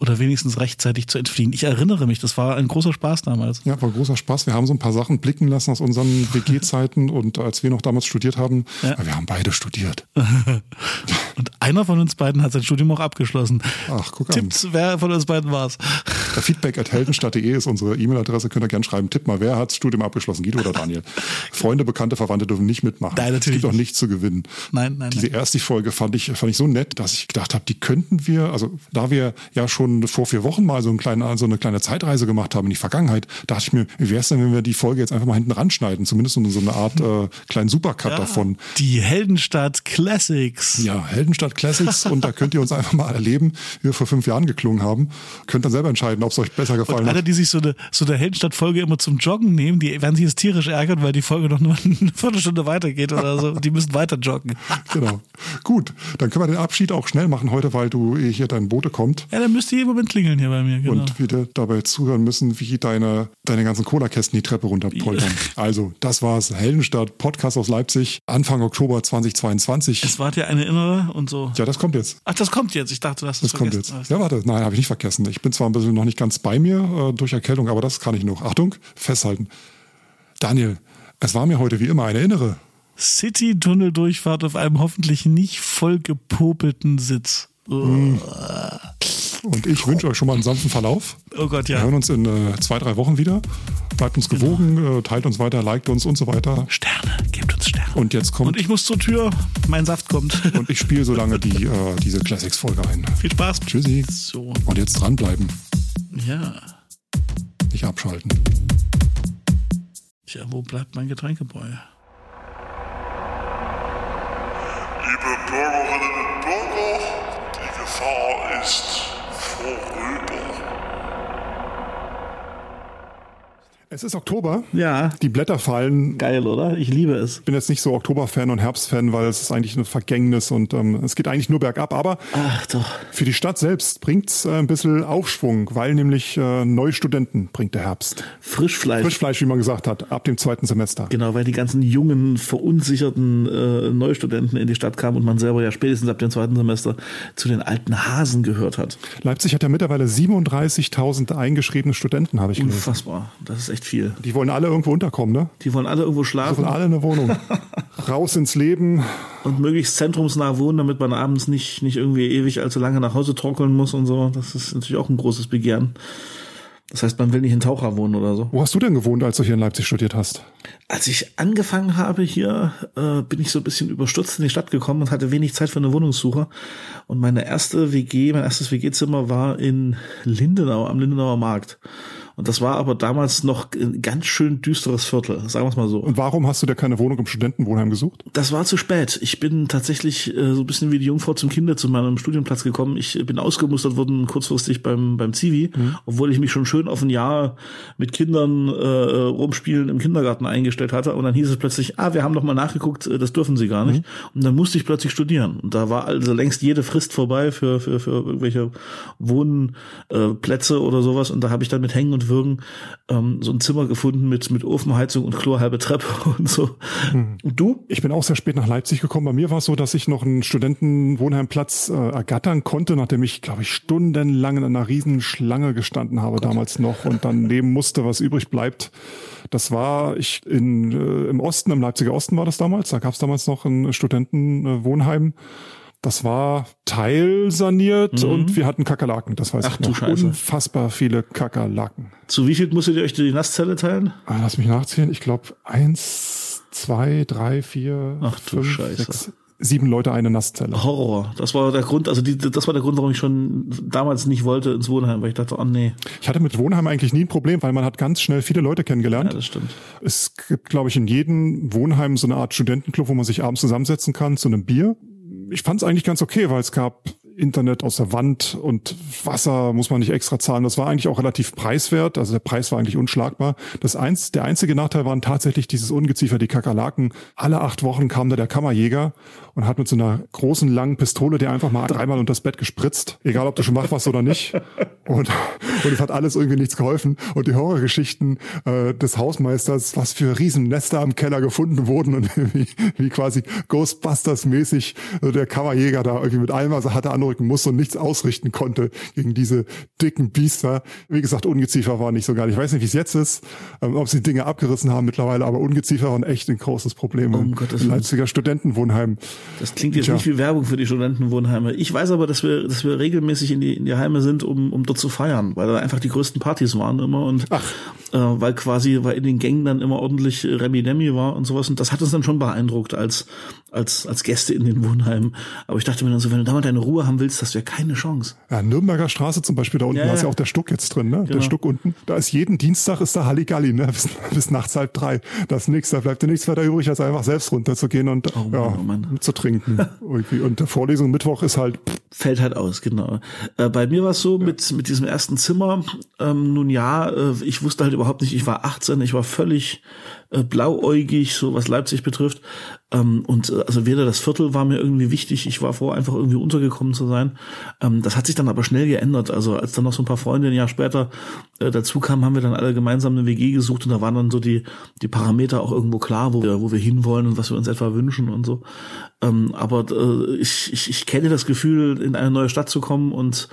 C: oder wenigstens rechtzeitig zu entfliehen. Ich erinnere mich, das war ein großer Spaß damals.
B: ja, war großer Spaß. Wir haben so ein paar Sachen blicken lassen aus unseren WG-Zeiten und als wir noch damals studiert haben,
C: Ja.
B: wir haben beide studiert.
C: Und einer von uns beiden hat sein Studium auch abgeschlossen.
B: Ach, guck an.
C: Tipps, wer von uns beiden war's?
B: Feedback at heldenstadt.de ist unsere E-Mail-Adresse. Könnt ihr gerne schreiben. Tipp mal, wer hat das Studium abgeschlossen? Guido oder Daniel? Freunde, Bekannte, Verwandte dürfen nicht mitmachen.
C: Nein, natürlich
B: es gibt auch
C: nicht.
B: nichts zu gewinnen.
C: Nein, nein,
B: Diese
C: nein.
B: erste Folge fand ich, fand ich so nett, dass ich gedacht habe, die könnten wir, also da wir ja schon vor vier Wochen mal so, einen kleinen, so eine kleine Zeitreise gemacht haben in die Vergangenheit, dachte ich mir, wie wäre es denn, wenn wir die Folge jetzt einfach mal hinten ranschneiden? Zumindest so eine Art äh, kleinen Supercut davon.
C: Die Heldenstadt Classics.
B: Ja, Heldenstadt Classics und da könnt ihr uns einfach mal erleben, wie wir vor fünf Jahren geklungen haben. Könnt dann selber entscheiden, ob es euch besser gefallen
C: Alle,
B: hat.
C: die sich so eine, so eine Heldenstadt-Folge immer zum Joggen nehmen, die werden sich jetzt tierisch ärgern, weil die Folge noch nur eine Viertelstunde weitergeht oder so. Die müssen weiter joggen.
B: Genau. Gut, dann können wir den Abschied auch schnell machen heute, weil du eh hier dein Bote kommt.
C: Ja, dann müsst ihr im Moment klingeln hier bei mir. Genau.
B: und wieder dabei zuhören müssen, wie deine, deine ganzen Cola-Kästen die Treppe runterpoltern. Also, das war's. Heldenstadt, Podcast aus Leipzig, Anfang Oktober 2022.
C: es war dir eine innere und so.
B: Ja, das kommt jetzt.
C: Ach, das kommt jetzt. Ich dachte, du hast es
B: Das kommt jetzt. Ja, warte, nein, habe ich nicht vergessen. Ich bin zwar ein bisschen noch nicht ganz bei mir äh, durch Erkältung, aber das kann ich noch. Achtung, festhalten. Daniel, es war mir heute wie immer eine innere.
C: City-Tunnel-Durchfahrt auf einem hoffentlich nicht voll gepopelten Sitz.
B: Und ich wünsche euch schon mal einen sanften Verlauf.
C: Oh Gott,
B: Wir
C: ja.
B: hören uns in äh, zwei, drei Wochen wieder. Bleibt uns gewogen, äh, teilt uns weiter, liked uns und so weiter.
C: Sterne, gebt uns Sterne.
B: Und jetzt kommt
C: Und ich muss zur Tür, mein Saft kommt.
B: Und ich spiele so lange die, äh, diese Classics-Folge ein.
C: Viel Spaß.
B: Tschüssi.
C: So,
B: Und jetzt dranbleiben,
C: ja.
B: nicht abschalten.
C: Tja, wo bleibt mein Getränkebräu?
A: Liebe Bürgerinnen und Bürger, die Gefahr ist vorüber.
B: Es ist Oktober.
C: Ja.
B: Die Blätter fallen.
C: Geil, oder? Ich liebe es.
B: Ich bin jetzt nicht so Oktoberfan und Herbstfan, weil es ist eigentlich eine Vergängnis und ähm, es geht eigentlich nur bergab. Aber
C: Ach doch.
B: für die Stadt selbst bringt's äh, ein bisschen Aufschwung, weil nämlich äh, neue Studenten bringt der Herbst.
C: Frischfleisch.
B: Frischfleisch, wie man gesagt hat, ab dem zweiten Semester.
C: Genau, weil die ganzen jungen, verunsicherten äh, Neustudenten in die Stadt kamen und man selber ja spätestens ab dem zweiten Semester zu den alten Hasen gehört hat.
B: Leipzig hat ja mittlerweile 37.000 eingeschriebene Studenten, habe ich gelesen.
C: Unfassbar. Das ist echt viel.
B: Die wollen alle irgendwo unterkommen, ne?
C: Die wollen alle irgendwo
B: Die
C: schlafen
B: wollen alle eine Wohnung. Raus ins Leben.
C: und möglichst zentrumsnah wohnen, damit man abends nicht, nicht irgendwie ewig allzu lange nach Hause torkeln muss und so. Das ist natürlich auch ein großes Begehren. Das heißt, man will nicht in Taucher wohnen oder so.
B: Wo hast du denn gewohnt, als du hier in Leipzig studiert hast?
C: Als ich angefangen habe hier, äh, bin ich so ein bisschen überstürzt in die Stadt gekommen und hatte wenig Zeit für eine Wohnungssuche. Und meine erste WG, mein erstes WG-Zimmer war in Lindenau, am Lindenauer Markt. Und das war aber damals noch ein ganz schön düsteres Viertel, sagen wir es mal so.
B: Und warum hast du dir keine Wohnung im Studentenwohnheim gesucht?
C: Das war zu spät. Ich bin tatsächlich äh, so ein bisschen wie die Jungfrau zum Kinder zu meinem Studienplatz gekommen. Ich bin ausgemustert worden kurzfristig beim beim Zivi, obwohl ich mich schon schön auf ein Jahr mit Kindern äh, rumspielen im Kindergarten eingestellt hatte. Und dann hieß es plötzlich, ah, wir haben doch mal nachgeguckt, äh, das dürfen Sie gar nicht. Und dann musste ich plötzlich studieren. Und da war also längst jede Frist vorbei für für für irgendwelche Wohnplätze äh, oder sowas. Und da habe ich dann mit Hängen und Würgen ähm, so ein Zimmer gefunden mit mit Ofenheizung und chlorhalbe Treppe und so. Und du?
B: Ich bin auch sehr spät nach Leipzig gekommen. Bei mir war es so, dass ich noch einen Studentenwohnheimplatz äh, ergattern konnte, nachdem ich, glaube ich, stundenlang in einer riesen Schlange gestanden habe damals noch und dann nehmen musste, was übrig bleibt. Das war ich in äh, im Osten, im Leipziger Osten war das damals. Da gab es damals noch ein Studentenwohnheim. Das war teilsaniert und wir hatten Kakerlaken, das weiß
C: Mhm. Ach
B: ich
C: du
B: noch.
C: Scheiße.
B: Unfassbar viele Kakerlaken.
C: Zu wie viel musstet ihr euch die Nasszelle teilen?
B: Ah, lass mich nachzählen. Ich glaube, eins, zwei, drei, vier,
C: Ach du
B: fünf,
C: Scheiße.
B: sechs, sieben Leute eine Nasszelle.
C: Horror. Das war der Grund, also die, das war der Grund, warum ich schon damals nicht wollte ins Wohnheim, weil ich dachte, oh nee,
B: Ich hatte mit Wohnheim eigentlich nie ein Problem, weil man hat ganz schnell viele Leute
C: ja,
B: kennengelernt.
C: das stimmt.
B: es gibt, glaube ich, in jedem Wohnheim so eine Art Studentenclub, wo man sich abends zusammensetzen kann zu einem Bier. Ich fand es eigentlich ganz okay, weil es gab Internet aus der Wand und Wasser muss man nicht extra zahlen. Das war eigentlich auch relativ preiswert. Also der Preis war eigentlich unschlagbar. Das eins, der einzige Nachteil waren tatsächlich dieses Ungeziefer, die Kakerlaken. Alle acht Wochen kam da der Kammerjäger und hat mit so einer großen langen Pistole dir einfach mal dreimal unter das Bett gespritzt. Egal, ob du schon wach warst oder nicht. Und, und es hat alles irgendwie nichts geholfen. Und die Horrorgeschichten äh, des Hausmeisters, was für Riesennester am Keller gefunden wurden und wie, wie quasi Ghostbusters-mäßig äh, der Kammerjäger da irgendwie mit er hatte, anrücken musste und nichts ausrichten konnte gegen diese dicken Biester. Wie gesagt, Ungeziefer war nicht so geil. Ich weiß nicht, wie es jetzt ist, ähm, ob sie Dinge abgerissen haben mittlerweile, aber Ungeziefer waren echt ein großes Problem
C: Um
B: im. Leipziger Studentenwohnheim.
C: Das klingt jetzt
B: Tja.
C: nicht wie Werbung für die Studentenwohnheime. Ich weiß aber, dass wir, dass wir regelmäßig in die, in die Heime sind, um, um dort zu feiern, weil da einfach die größten Partys waren immer und äh, weil quasi, weil in den Gängen dann immer ordentlich Remi Demi war und sowas. Und das hat uns dann schon beeindruckt als, als, als Gäste in den Wohnheimen. Aber ich dachte mir dann so, wenn du da mal deine Ruhe haben willst, das wäre keine Chance.
B: Ja, Nürnberger Straße zum Beispiel, da unten,
C: Ja,
B: da ist
C: ja.
B: ja auch der Stuck jetzt drin, ne?
C: Genau.
B: Der Stuck unten. Da ist jeden Dienstag ist da Halligalli, ne? Bis, bis nachts halb drei. Das ist nix, da bleibt dir nichts weiter übrig, als einfach selbst runterzugehen und
C: Mann,
B: ja,
C: oh Mann.
B: zu trinken. irgendwie. Und der Vorlesung Mittwoch ist halt, pff,
C: Fällt halt aus, genau. Äh, bei mir war es so mit, mit diesem ersten Zimmer, ähm, nun ja, äh, ich wusste halt überhaupt nicht, ich war 18, ich war völlig äh, blauäugig, so was Leipzig betrifft. Ähm, und äh, also weder das Viertel war mir irgendwie wichtig, ich war vor, einfach irgendwie untergekommen zu sein. Ähm, das hat sich dann aber schnell geändert. Also als dann noch so ein paar Freunde ein Jahr später äh, dazu kamen, haben wir dann alle gemeinsam eine WG gesucht und da waren dann so die, die Parameter auch irgendwo klar, wo wir, wo wir hinwollen und was wir uns etwa wünschen und so. Ähm, aber äh, ich, ich, ich kenne das Gefühl, in eine neue Stadt zu kommen und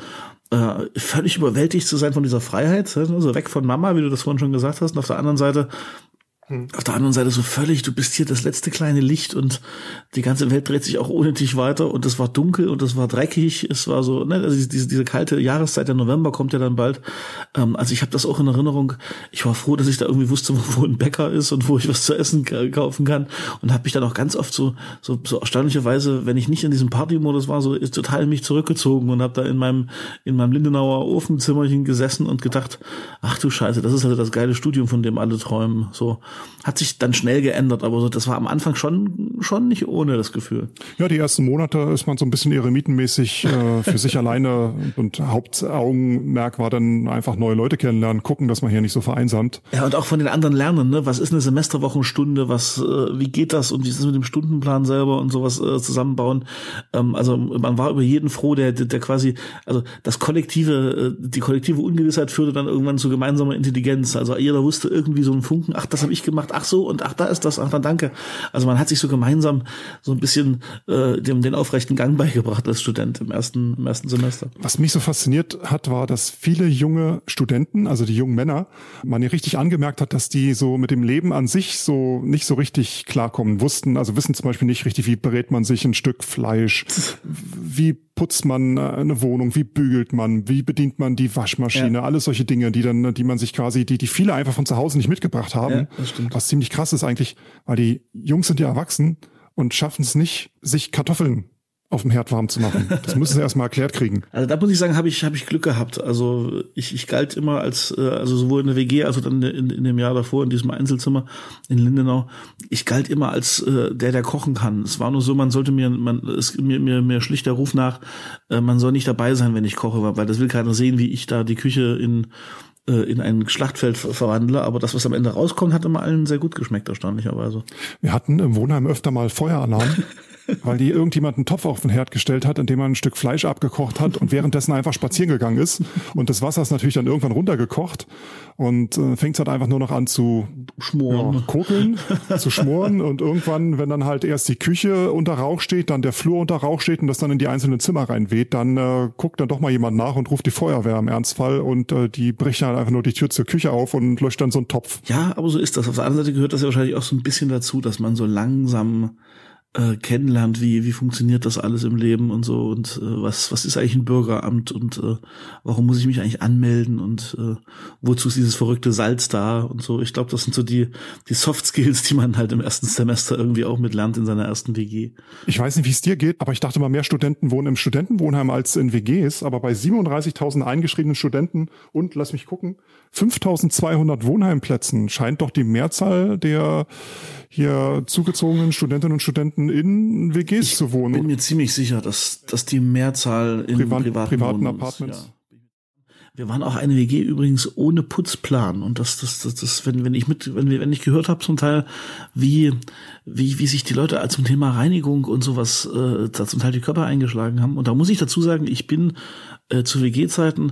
C: äh, völlig überwältigt zu sein von dieser Freiheit, ne? so weg von Mama, wie du das vorhin schon gesagt hast, und auf der anderen Seite auf der anderen Seite so völlig, du bist hier das letzte kleine Licht und die ganze Welt dreht sich auch ohne dich weiter und es war dunkel und es war dreckig, es war so, ne, also diese, diese kalte Jahreszeit, der November kommt ja dann bald. Ähm, also ich habe das auch in Erinnerung. Ich war froh, dass ich da irgendwie wusste, wo, ein Bäcker ist und wo ich was zu essen ka- kaufen kann und habe mich dann auch ganz oft so, so, so erstaunlicherweise, wenn ich nicht in diesem Partymodus war, so ist total mich zurückgezogen und habe da in meinem in meinem Lindenauer Ofenzimmerchen gesessen und gedacht, ach du Scheiße, das ist halt das geile Studium, von dem alle träumen. So hat sich dann schnell geändert, aber so, das war am Anfang schon, schon nicht ohne das Gefühl.
B: Ja, die ersten Monate ist man so ein bisschen eremitenmäßig äh, für sich alleine und Hauptaugenmerk war dann einfach neue Leute kennenlernen, gucken, dass man hier nicht so vereinsamt.
C: Ja, und auch von den anderen lernen, ne? Was ist eine Semesterwochenstunde, was, äh, wie geht das und wie ist es mit dem Stundenplan selber und sowas äh, zusammenbauen. Ähm, also man war über jeden froh, der, der, der quasi, also das kollektive, äh, die kollektive Ungewissheit führte dann irgendwann zu gemeinsamer Intelligenz. Also jeder wusste irgendwie so einen Funken, ach, das habe ich gemacht, ach so, und ach, da ist das, ach, dann danke. Also man hat sich so gemeinsam so ein bisschen äh, dem, den aufrechten Gang beigebracht als Student im ersten, im ersten Semester.
B: Was mich so fasziniert hat, war, dass viele junge Studenten, also die jungen Männer, man ja richtig angemerkt hat, dass die so mit dem Leben an sich so nicht so richtig klarkommen, wussten, also wissen zum Beispiel nicht richtig, wie berät man sich ein Stück Fleisch, wie putzt man äh, eine Wohnung, wie bügelt man, wie bedient man die Waschmaschine, ja. alles solche Dinge, die dann, die man sich quasi, die, die viele einfach von zu Hause nicht mitgebracht haben. Ja, was ziemlich krass ist eigentlich, weil die Jungs sind ja erwachsen und schaffen es nicht, sich Kartoffeln auf dem Herd warm zu machen. Das müssen sie erstmal erklärt kriegen.
C: Also da muss ich sagen, habe ich, hab ich Glück gehabt. Also ich, ich galt immer als, äh, also sowohl in der WG, also dann in, in dem Jahr davor in diesem Einzelzimmer in Lindenau, ich galt immer als äh, der, der kochen kann. Es war nur so, man sollte mir, man, es, mir, mir, mir schlicht der Ruf nach, äh, man soll nicht dabei sein, wenn ich koche, weil das will keiner sehen, wie ich da die Küche in äh, in ein Schlachtfeld verwandle, aber das, was am Ende rauskommt, hat immer allen sehr gut geschmeckt, erstaunlicherweise.
B: Wir hatten im Wohnheim öfter mal Feueralarm, weil die irgendjemand einen Topf auf den Herd gestellt hat, in dem man ein Stück Fleisch abgekocht hat und währenddessen einfach spazieren gegangen ist. Und das Wasser ist natürlich dann irgendwann runtergekocht und äh, fängt halt einfach nur noch an zu schmoren, ja, kokeln, zu schmoren und irgendwann, wenn dann halt erst die Küche unter Rauch steht, dann der Flur unter Rauch steht und das dann in die einzelnen Zimmer reinweht, dann äh, guckt dann doch mal jemand nach und ruft die Feuerwehr im Ernstfall und äh, die bricht dann einfach nur die Tür zur Küche auf und löscht dann so einen Topf.
C: Ja, aber so ist das. Auf der anderen Seite gehört das ja wahrscheinlich auch so ein bisschen dazu, dass man so langsam äh, kennenlernt, wie, wie funktioniert das alles im Leben und so und äh, was, was ist eigentlich ein Bürgeramt und äh, warum muss ich mich eigentlich anmelden und äh, wozu ist dieses verrückte Salz da und so. Ich glaube, das sind so die, die Soft Skills, die man halt im ersten Semester irgendwie auch mit lernt in seiner ersten WG.
B: Ich weiß nicht, wie es dir geht, aber ich dachte mal, mehr Studenten wohnen im Studentenwohnheim als in WGs, aber bei 37.000 eingeschriebenen Studenten und, lass mich gucken, 5.200 Wohnheimplätzen scheint doch die Mehrzahl der hier zugezogenen Studentinnen und Studenten in WGs
C: ich
B: zu wohnen.
C: Ich bin mir ziemlich sicher, dass, dass die Mehrzahl in
B: Privat,
C: privaten,
B: privaten Apartments. Ja.
C: Wir waren auch eine WG übrigens ohne Putzplan und das, das, das, das wenn, wenn ich mit, wenn, wenn ich gehört habe zum Teil, wie, wie, wie sich die Leute zum Thema Reinigung und sowas äh, da zum Teil die Körper eingeschlagen haben. Und da muss ich dazu sagen, ich bin äh, zu WG-Zeiten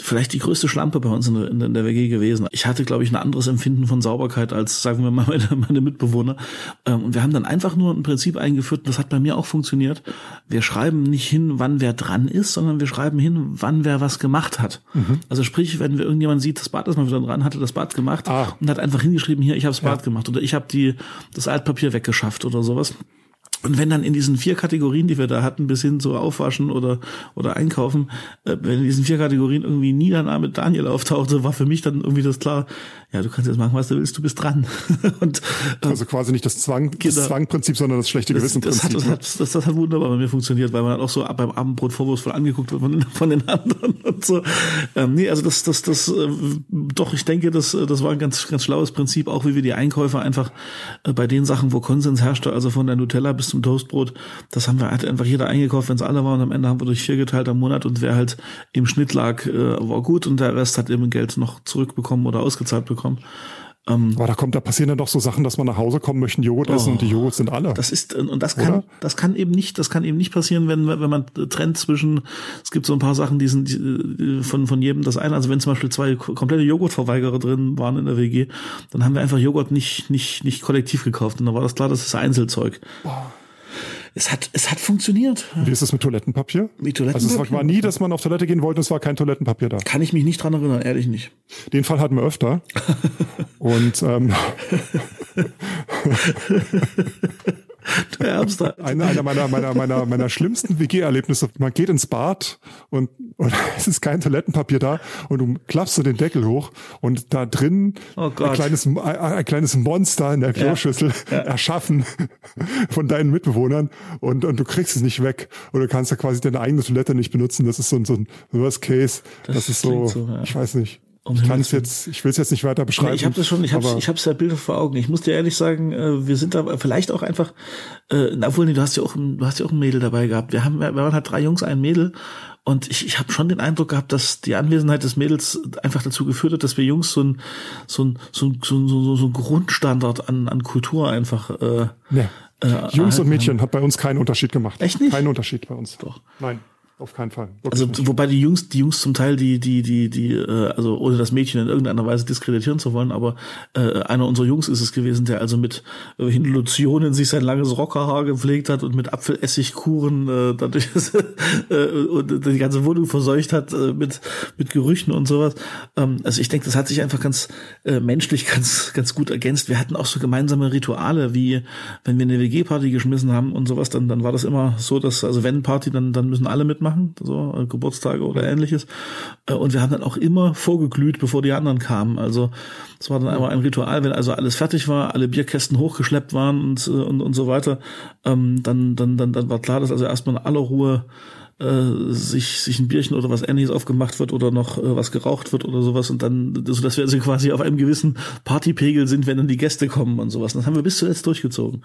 C: vielleicht die größte Schlampe bei uns in der, in der WG gewesen. Ich hatte, glaube ich, ein anderes Empfinden von Sauberkeit als, sagen wir mal, meine, meine Mitbewohner. Ähm, und wir haben dann einfach nur ein Prinzip eingeführt, und das hat bei mir auch funktioniert. Wir schreiben nicht hin, wann wer dran ist, sondern wir schreiben hin, wann wer was gemacht hat. Mhm. Also sprich, wenn wir irgendjemand sieht, das Bad ist mal wieder dran, hatte das Bad gemacht ah. und hat einfach hingeschrieben, hier, ich habe das Bad ja. gemacht oder ich habe die das Altpapier weggeschafft oder sowas. Und wenn dann in diesen vier Kategorien, die wir da hatten, bis hin zu Aufwaschen oder, oder Einkaufen, äh, wenn in diesen vier Kategorien irgendwie nie der Name Daniel auftauchte, war für mich dann irgendwie das klar, ja, du kannst jetzt machen, was du willst, du bist dran.
B: und, äh, also quasi nicht das Zwang, das genau, Zwangprinzip, sondern das schlechte Gewissenprinzip.
C: Das, das, hat, das, das, das hat wunderbar bei mir funktioniert, weil man dann auch so beim Abendbrot vorwurfsvoll angeguckt wird von, von den anderen und so. Ähm, nee, also das, das, das, äh, doch, ich denke, das, das war ein ganz, ganz schlaues Prinzip, auch wie wir die Einkäufer einfach äh, bei den Sachen, wo Konsens herrschte, also von der Nutella bis zum Toastbrot, das haben wir hat einfach jeder eingekauft, wenn es alle waren. Am Ende haben wir durch vier geteilt am Monat und wer halt im Schnitt lag, äh, war gut und der Rest hat eben Geld noch zurückbekommen oder ausgezahlt bekommen.
B: Ähm, Aber da kommt, da passieren dann doch so Sachen, dass man nach Hause kommt, möchten Joghurt oh, essen und die Joghurt sind alle.
C: Das ist und das kann, Oder? das kann eben nicht, das kann eben nicht passieren, wenn wenn man trennt zwischen. Es gibt so ein paar Sachen, die sind die, von von jedem das eine. Also wenn zum Beispiel zwei komplette Joghurtverweigerer drin waren in der WG, dann haben wir einfach Joghurt nicht nicht nicht kollektiv gekauft und dann war das klar, das ist Einzelzeug. Boah es hat, es hat funktioniert.
B: Wie ist das mit Toilettenpapier?
C: Mit Toilettenpapier?
B: Also es war nie, dass man auf Toilette gehen wollte, es war kein Toilettenpapier da.
C: Kann ich mich nicht dran erinnern, ehrlich nicht.
B: Den Fall hatten wir öfter. Und ähm,
C: Du Ärmster.
B: Einer, einer meiner, meiner, meiner, meiner schlimmsten WG-Erlebnisse. Man geht ins Bad und, und es ist kein Toilettenpapier da und du klappst so den Deckel hoch und da drin oh ein, kleines, ein, ein, kleines Monster in der Kloschüssel ja, ja. erschaffen von deinen Mitbewohnern und, und du kriegst es nicht weg und du kannst ja quasi deine eigene Toilette nicht benutzen. Das ist so ein, so ein Worst Case. Das, das ist so, so ja. ich weiß nicht.
C: Um
B: ich kann es jetzt, ich will es jetzt nicht weiter beschreiben.
C: Nee, ich habe das schon, ich habe ich hab's ja Bilder vor Augen. Ich muss dir ehrlich sagen, äh, wir sind da vielleicht auch einfach, äh, na, obwohl nee, du hast ja auch, ein- du hast ja auch ein Mädel dabei gehabt. Wir haben, wir waren halt drei Jungs, ein Mädel. Und ich, ich habe schon den Eindruck gehabt, dass die Anwesenheit des Mädels einfach dazu geführt hat, dass wir Jungs so ein so ein so ein, so ein, so ein, so ein Grundstandard an, an Kultur einfach äh,
B: Nee.
C: äh,
B: Jungs und Mädchen hat bei uns keinen Unterschied gemacht.
C: Echt nicht?
B: Keinen Unterschied bei uns.
C: Doch.
B: Nein, auf keinen Fall. Wirklich
C: Also
B: nicht.
C: wobei die Jungs, die Jungs zum Teil die die die die äh, also ohne das Mädchen in irgendeiner Weise diskreditieren zu wollen, aber äh, einer unserer Jungs ist es gewesen, der also mit äh, Hindulotionen sich sein langes Rockerhaar gepflegt hat und mit Apfelessigkuren äh, dadurch äh, und die ganze Wohnung verseucht hat äh, mit mit Gerüchen und sowas. Ähm, also ich denke, das hat sich einfach ganz äh, menschlich ganz ganz gut ergänzt. Wir hatten auch so gemeinsame Rituale, wie wenn wir eine WG-Party geschmissen haben und sowas, dann dann war das immer so, dass also wenn Party, dann dann müssen alle mitmachen, so äh, Geburtstage oder ähnliches. Äh, und wir haben dann auch immer vorgeglüht, bevor die anderen kamen. Also es war dann einmal ein Ritual, wenn also alles fertig war, alle Bierkästen hochgeschleppt waren und äh, und, und so weiter, ähm, dann dann dann dann war klar, dass also erstmal in aller Ruhe sich sich ein Bierchen oder was ähnliches aufgemacht wird oder noch äh, was geraucht wird oder sowas und dann so dass wir also quasi auf einem gewissen Partypegel sind, wenn dann die Gäste kommen und sowas. Das haben wir bis zuletzt durchgezogen.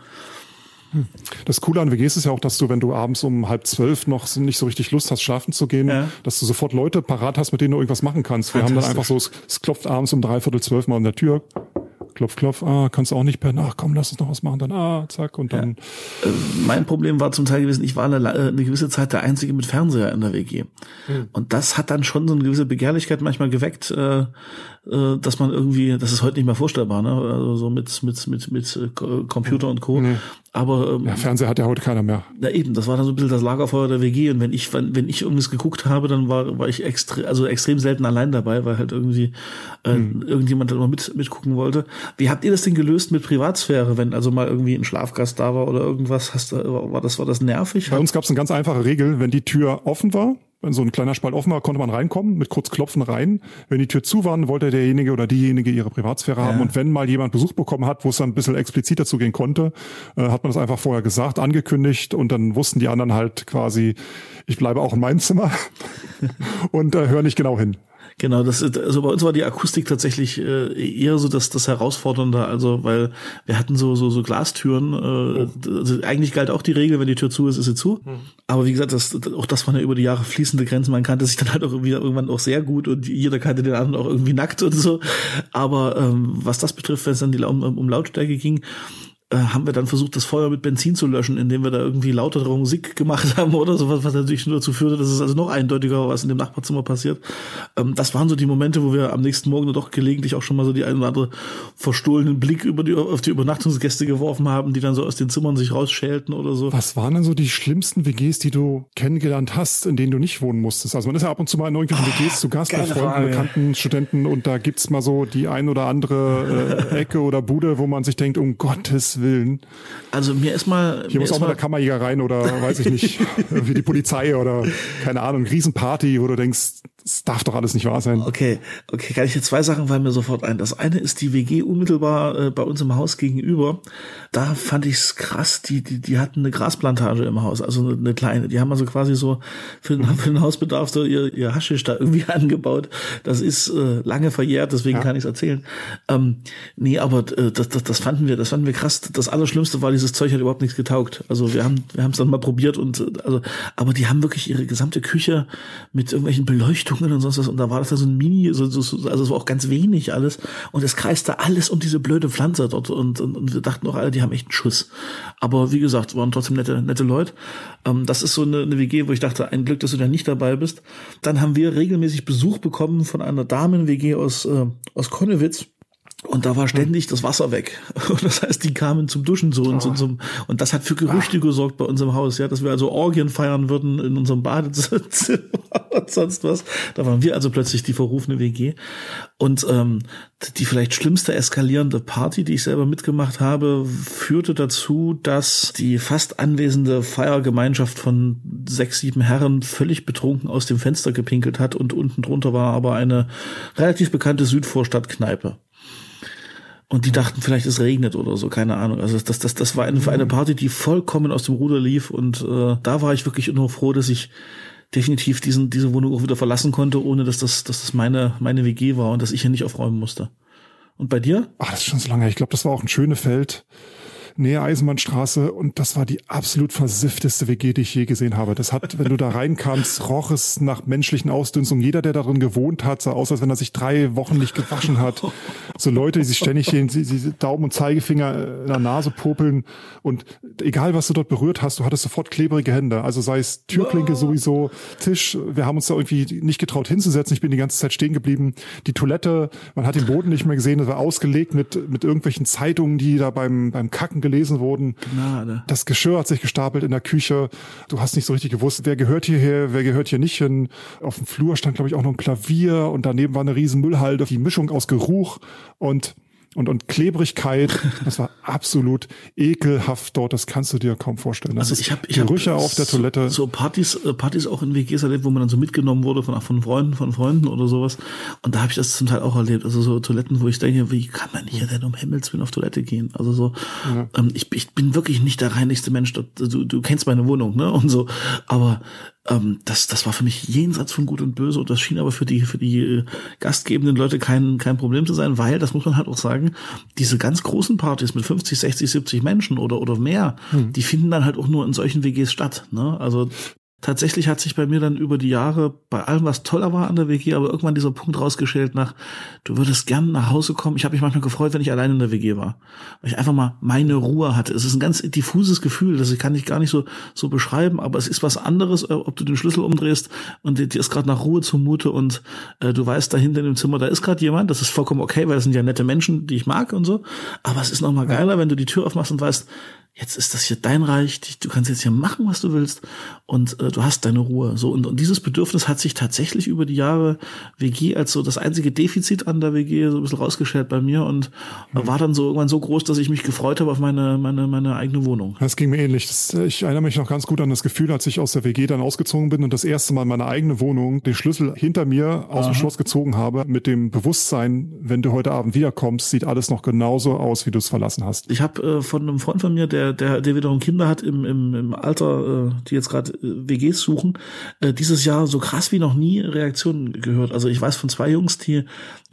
B: Das Coole an WGs ist ja auch, dass du, wenn du abends um halb zwölf noch nicht so richtig Lust hast, schlafen zu gehen,
C: Ja.
B: dass du sofort Leute parat hast, mit denen du irgendwas machen kannst. Wir haben dann einfach so, es, es klopft abends um dreiviertel zwölf mal an der Tür. Klopf, klopf, ah, kannst du auch nicht pennen, ach komm, lass uns noch was machen, dann ah, zack, und dann
C: Mein Problem war zum Teil gewesen, ich war eine, la- eine gewisse Zeit der Einzige mit Fernseher in der WG.
B: Hm.
C: Und das hat dann schon so eine gewisse Begehrlichkeit manchmal geweckt, äh, äh, dass man irgendwie, das ist heute nicht mehr vorstellbar, ne? Also so mit, mit, mit, mit äh, Computer und Co. Aber ähm,
B: ja, Fernseher hat ja heute keiner mehr.
C: na eben, das war dann so ein bisschen das Lagerfeuer der WG. Und wenn ich, wenn, wenn ich irgendwas geguckt habe, dann war, war ich extrem, also extrem selten allein dabei, weil halt irgendwie äh, irgendjemand dann immer mit, mitgucken wollte. Wie habt ihr das denn gelöst mit Privatsphäre, wenn also mal irgendwie ein Schlafgast da war oder irgendwas? Hast du, war das, war das nervig?
B: Bei uns gab es eine ganz einfache Regel, wenn die Tür offen war, so ein kleiner Spalt offen war, konnte man reinkommen, mit kurz Klopfen rein. Wenn die Tür zu war, wollte derjenige oder diejenige ihre Privatsphäre haben. Und wenn mal jemand Besuch bekommen hat, wo es dann ein bisschen expliziter zugehen konnte, äh, hat man das einfach vorher gesagt, angekündigt und dann wussten die anderen halt quasi, ich bleibe auch in meinem Zimmer und äh, höre nicht genau hin.
C: Genau, das ist, also bei uns war die Akustik tatsächlich äh, eher so das, das Herausfordernde, also weil wir hatten so so, so Glastüren. Äh, also eigentlich galt auch die Regel, wenn die Tür zu ist, ist sie zu. Aber wie gesagt, das, auch das waren ja über die Jahre fließende Grenzen. Man kannte sich dann halt auch irgendwie irgendwann auch sehr gut und jeder kannte den anderen auch irgendwie nackt und so. Aber ähm, was das betrifft, wenn es dann die, um, um Lautstärke ging, haben wir dann versucht, das Feuer mit Benzin zu löschen, indem wir da irgendwie lautere Musik gemacht haben oder sowas, was natürlich nur dazu führte, dass es also noch eindeutiger war, was in dem Nachbarzimmer passiert. Ähm, das waren so die Momente, wo wir am nächsten Morgen doch gelegentlich auch schon mal so die ein oder andere verstohlenen Blick über die, auf die Übernachtungsgäste geworfen haben, die dann so aus den Zimmern sich rausschälten oder so.
B: Was waren denn so die schlimmsten WGs, die du kennengelernt hast, in denen du nicht wohnen musstest? Also man ist ja ab und zu mal in irgendwelchen WGs zu Gast bei Freunden,
C: Frage.
B: Bekannten, Studenten und da gibt's mal so die ein oder andere äh, Ecke oder Bude, wo man sich denkt, um Gottes Willen,
C: Also mir ist mal,
B: hier muss auch mal
C: mal
B: der Kammerjäger rein oder weiß ich nicht, wie die Polizei oder keine Ahnung, Riesenparty, wo du denkst, das darf doch alles nicht wahr sein.
C: Okay, okay, kann ich jetzt zwei Sachen fallen mir sofort ein. Das eine ist die WG unmittelbar äh, bei uns im Haus gegenüber. Da fand ich's krass, die, die, die hatten eine Grasplantage im Haus, also eine, eine kleine. Die haben also quasi so für den, für den Hausbedarf so ihr, ihr Haschisch da irgendwie angebaut. Das ist äh, lange verjährt, deswegen kann ich's erzählen. Ähm, nee, aber äh, das, das, das fanden wir, das fanden wir krass. Das Allerschlimmste war, dieses Zeug hat überhaupt nichts getaugt. Also wir haben, wir haben es dann mal probiert und äh, also, aber die haben wirklich ihre gesamte Küche mit irgendwelchen Beleuchtungen und sonst was und da war das ja so ein Mini, so, so, so, also es war auch ganz wenig alles und es kreiste alles um diese blöde Pflanze dort und, und, und wir dachten auch alle, die haben echt einen Schuss. Aber wie gesagt, waren trotzdem nette, nette Leute. Ähm, das ist so eine, eine WG, wo ich dachte, ein Glück, dass du da nicht dabei bist. Dann haben wir regelmäßig Besuch bekommen von einer Damen-WG aus, äh, aus Konnewitz. Und da war ständig das Wasser weg. Und das heißt, die kamen zum Duschen zu uns und zum, und das hat für Gerüchte gesorgt bei uns im Haus, ja, dass wir also Orgien feiern würden in unserem Badezimmer und sonst was. Da waren wir also plötzlich die verrufene WG. Und ähm, die vielleicht schlimmste eskalierende Party, die ich selber mitgemacht habe, führte dazu, dass die fast anwesende Feiergemeinschaft von sechs, sieben Herren völlig betrunken aus dem Fenster gepinkelt hat und unten drunter war aber eine relativ bekannte Südvorstadtkneipe. Und die dachten, vielleicht es regnet oder so, keine Ahnung. Also das, das, das war eine, eine Party, die vollkommen aus dem Ruder lief. Und äh, da war ich wirklich nur froh, dass ich definitiv diesen, diese Wohnung auch wieder verlassen konnte, ohne dass das, dass das meine, meine WG war und dass ich hier nicht aufräumen musste. Und bei dir?
B: Ach, das ist schon so lange. Ich glaube, das war auch ein Schönefeld. Nähe Eisenbahnstraße und das war die absolut versiffteste WG, die ich je gesehen habe. Das hat, wenn du da reinkamst, roch es nach menschlichen Ausdünstungen. Jeder, der darin gewohnt hat, sah aus, als wenn er sich drei Wochen nicht gewaschen hat. So Leute, die sich ständig den die Daumen und Zeigefinger in der Nase popeln und egal, was du dort berührt hast, du hattest sofort klebrige Hände. Also sei es Türklinke sowieso, Tisch. Wir haben uns da irgendwie nicht getraut hinzusetzen. Ich bin die ganze Zeit stehen geblieben. Die Toilette, man hat den Boden nicht mehr gesehen. Das war ausgelegt mit, mit irgendwelchen Zeitungen, die da beim, beim Kacken gelesen wurden. Gnade. Das Geschirr hat sich gestapelt in der Küche. Du hast nicht so richtig gewusst, wer gehört hierher, wer gehört hier nicht hin. Auf dem Flur stand, glaube ich, auch noch ein Klavier und daneben war eine riesen Müllhalde. Die Mischung aus Geruch und und, und Klebrigkeit. Das war absolut ekelhaft dort. Das kannst du dir kaum vorstellen. Das
C: also ich habe
B: Gerüche hab auf der Toilette.
C: So Partys, äh, Partys auch in WGs erlebt, wo man dann so mitgenommen wurde von, von Freunden, von Freunden oder sowas. Und da habe ich das zum Teil auch erlebt. Also so Toiletten, wo ich denke, wie kann man hier denn um Himmels Willen auf Toilette gehen? Also so, ja. ähm, ich, ich bin wirklich nicht der reinigste Mensch. Du, du kennst meine Wohnung, ne? Und so. Aber ähm, das, das war für mich jenseits von Gut und Böse und das schien aber für die, für die äh, gastgebenden Leute kein, kein Problem zu sein, weil, das muss man halt auch sagen, diese ganz großen Partys mit 50, 60, 70 Menschen oder, oder mehr, hm. die finden dann halt auch nur in solchen WGs statt. Ne? Also Tatsächlich hat sich bei mir dann über die Jahre, bei allem, was toller war an der WG, aber irgendwann dieser Punkt rausgeschält nach, du würdest gern nach Hause kommen. Ich habe mich manchmal gefreut, wenn ich allein in der WG war. Weil ich einfach mal meine Ruhe hatte. Es ist ein ganz diffuses Gefühl, das kann ich gar nicht so, so beschreiben, aber es ist was anderes, äh, ob du den Schlüssel umdrehst und dir ist gerade nach Ruhe zumute und äh, du weißt, da hinten im Zimmer, da ist gerade jemand. Das ist vollkommen okay, weil das sind ja nette Menschen, die ich mag und so. Aber es ist noch mal geiler, wenn du die Tür aufmachst und weißt, jetzt ist das hier dein Reich, du kannst jetzt hier machen, was du willst und äh, du hast deine Ruhe. So und, und dieses Bedürfnis hat sich tatsächlich über die Jahre WG als so das einzige Defizit an der WG so ein bisschen rausgestellt bei mir und mhm. war dann so irgendwann so groß, dass ich mich gefreut habe auf meine meine meine eigene Wohnung.
B: Das ging mir ähnlich. Das, ich erinnere mich noch ganz gut an das Gefühl, als ich aus der WG dann ausgezogen bin und das erste Mal meine eigene Wohnung den Schlüssel hinter mir aus Aha. dem Schloss gezogen habe mit dem Bewusstsein, wenn du heute Abend wiederkommst, sieht alles noch genauso aus, wie du es verlassen hast.
C: Ich habe äh, von einem Freund von mir, der der, der wiederum Kinder hat im, im, im Alter, äh, die jetzt gerade äh, WGs suchen, äh, dieses Jahr so krass wie noch nie Reaktionen gehört. Also ich weiß von zwei Jungs, die,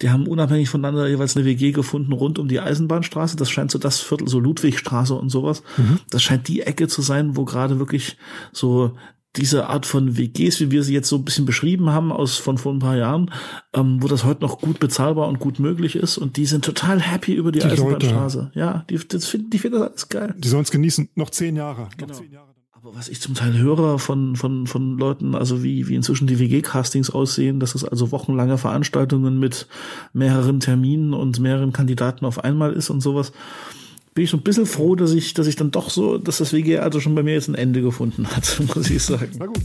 C: die haben unabhängig voneinander jeweils eine WG gefunden rund um die Eisenbahnstraße. Das scheint so das Viertel, so Ludwigstraße und sowas. Mhm. Das scheint die Ecke zu sein, wo gerade wirklich so diese Art von WGs, wie wir sie jetzt so ein bisschen beschrieben haben aus von vor ein paar Jahren, ähm, wo das heute noch gut bezahlbar und gut möglich ist und die sind total happy über die, die Eisenbahnstraße. Ja, die, das finden, die finden das alles geil.
B: Die sollen es genießen, noch zehn Jahre. Genau. Noch zehn Jahre.
C: Aber was ich zum Teil höre von, von, von Leuten, also wie, wie inzwischen die WG-Castings aussehen, dass es also wochenlange Veranstaltungen mit mehreren Terminen und mehreren Kandidaten auf einmal ist und sowas bin ich so ein bisschen froh, dass ich, dass ich dann doch so, dass das WG also schon bei mir jetzt ein Ende gefunden hat, muss ich sagen. Na gut.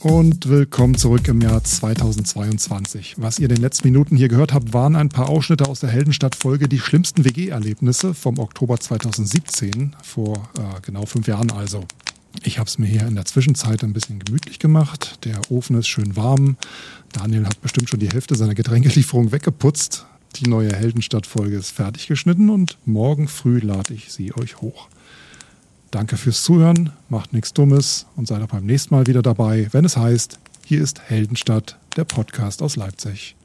B: Und willkommen zurück im Jahr 2022. Was ihr in den letzten Minuten hier gehört habt, waren ein paar Ausschnitte aus der Heldenstadt-Folge Die schlimmsten WG-Erlebnisse vom Oktober 2017, vor äh, genau fünf Jahren also. Ich habe es mir hier in der Zwischenzeit ein bisschen gemütlich gemacht. Der Ofen ist schön warm. Daniel hat bestimmt schon die Hälfte seiner Getränkelieferung weggeputzt. Die neue Heldenstadt-Folge ist fertig geschnitten und morgen früh lade ich sie euch hoch. Danke fürs Zuhören, macht nichts Dummes und seid auch beim nächsten Mal wieder dabei, wenn es heißt, hier ist Heldenstadt, der Podcast aus Leipzig.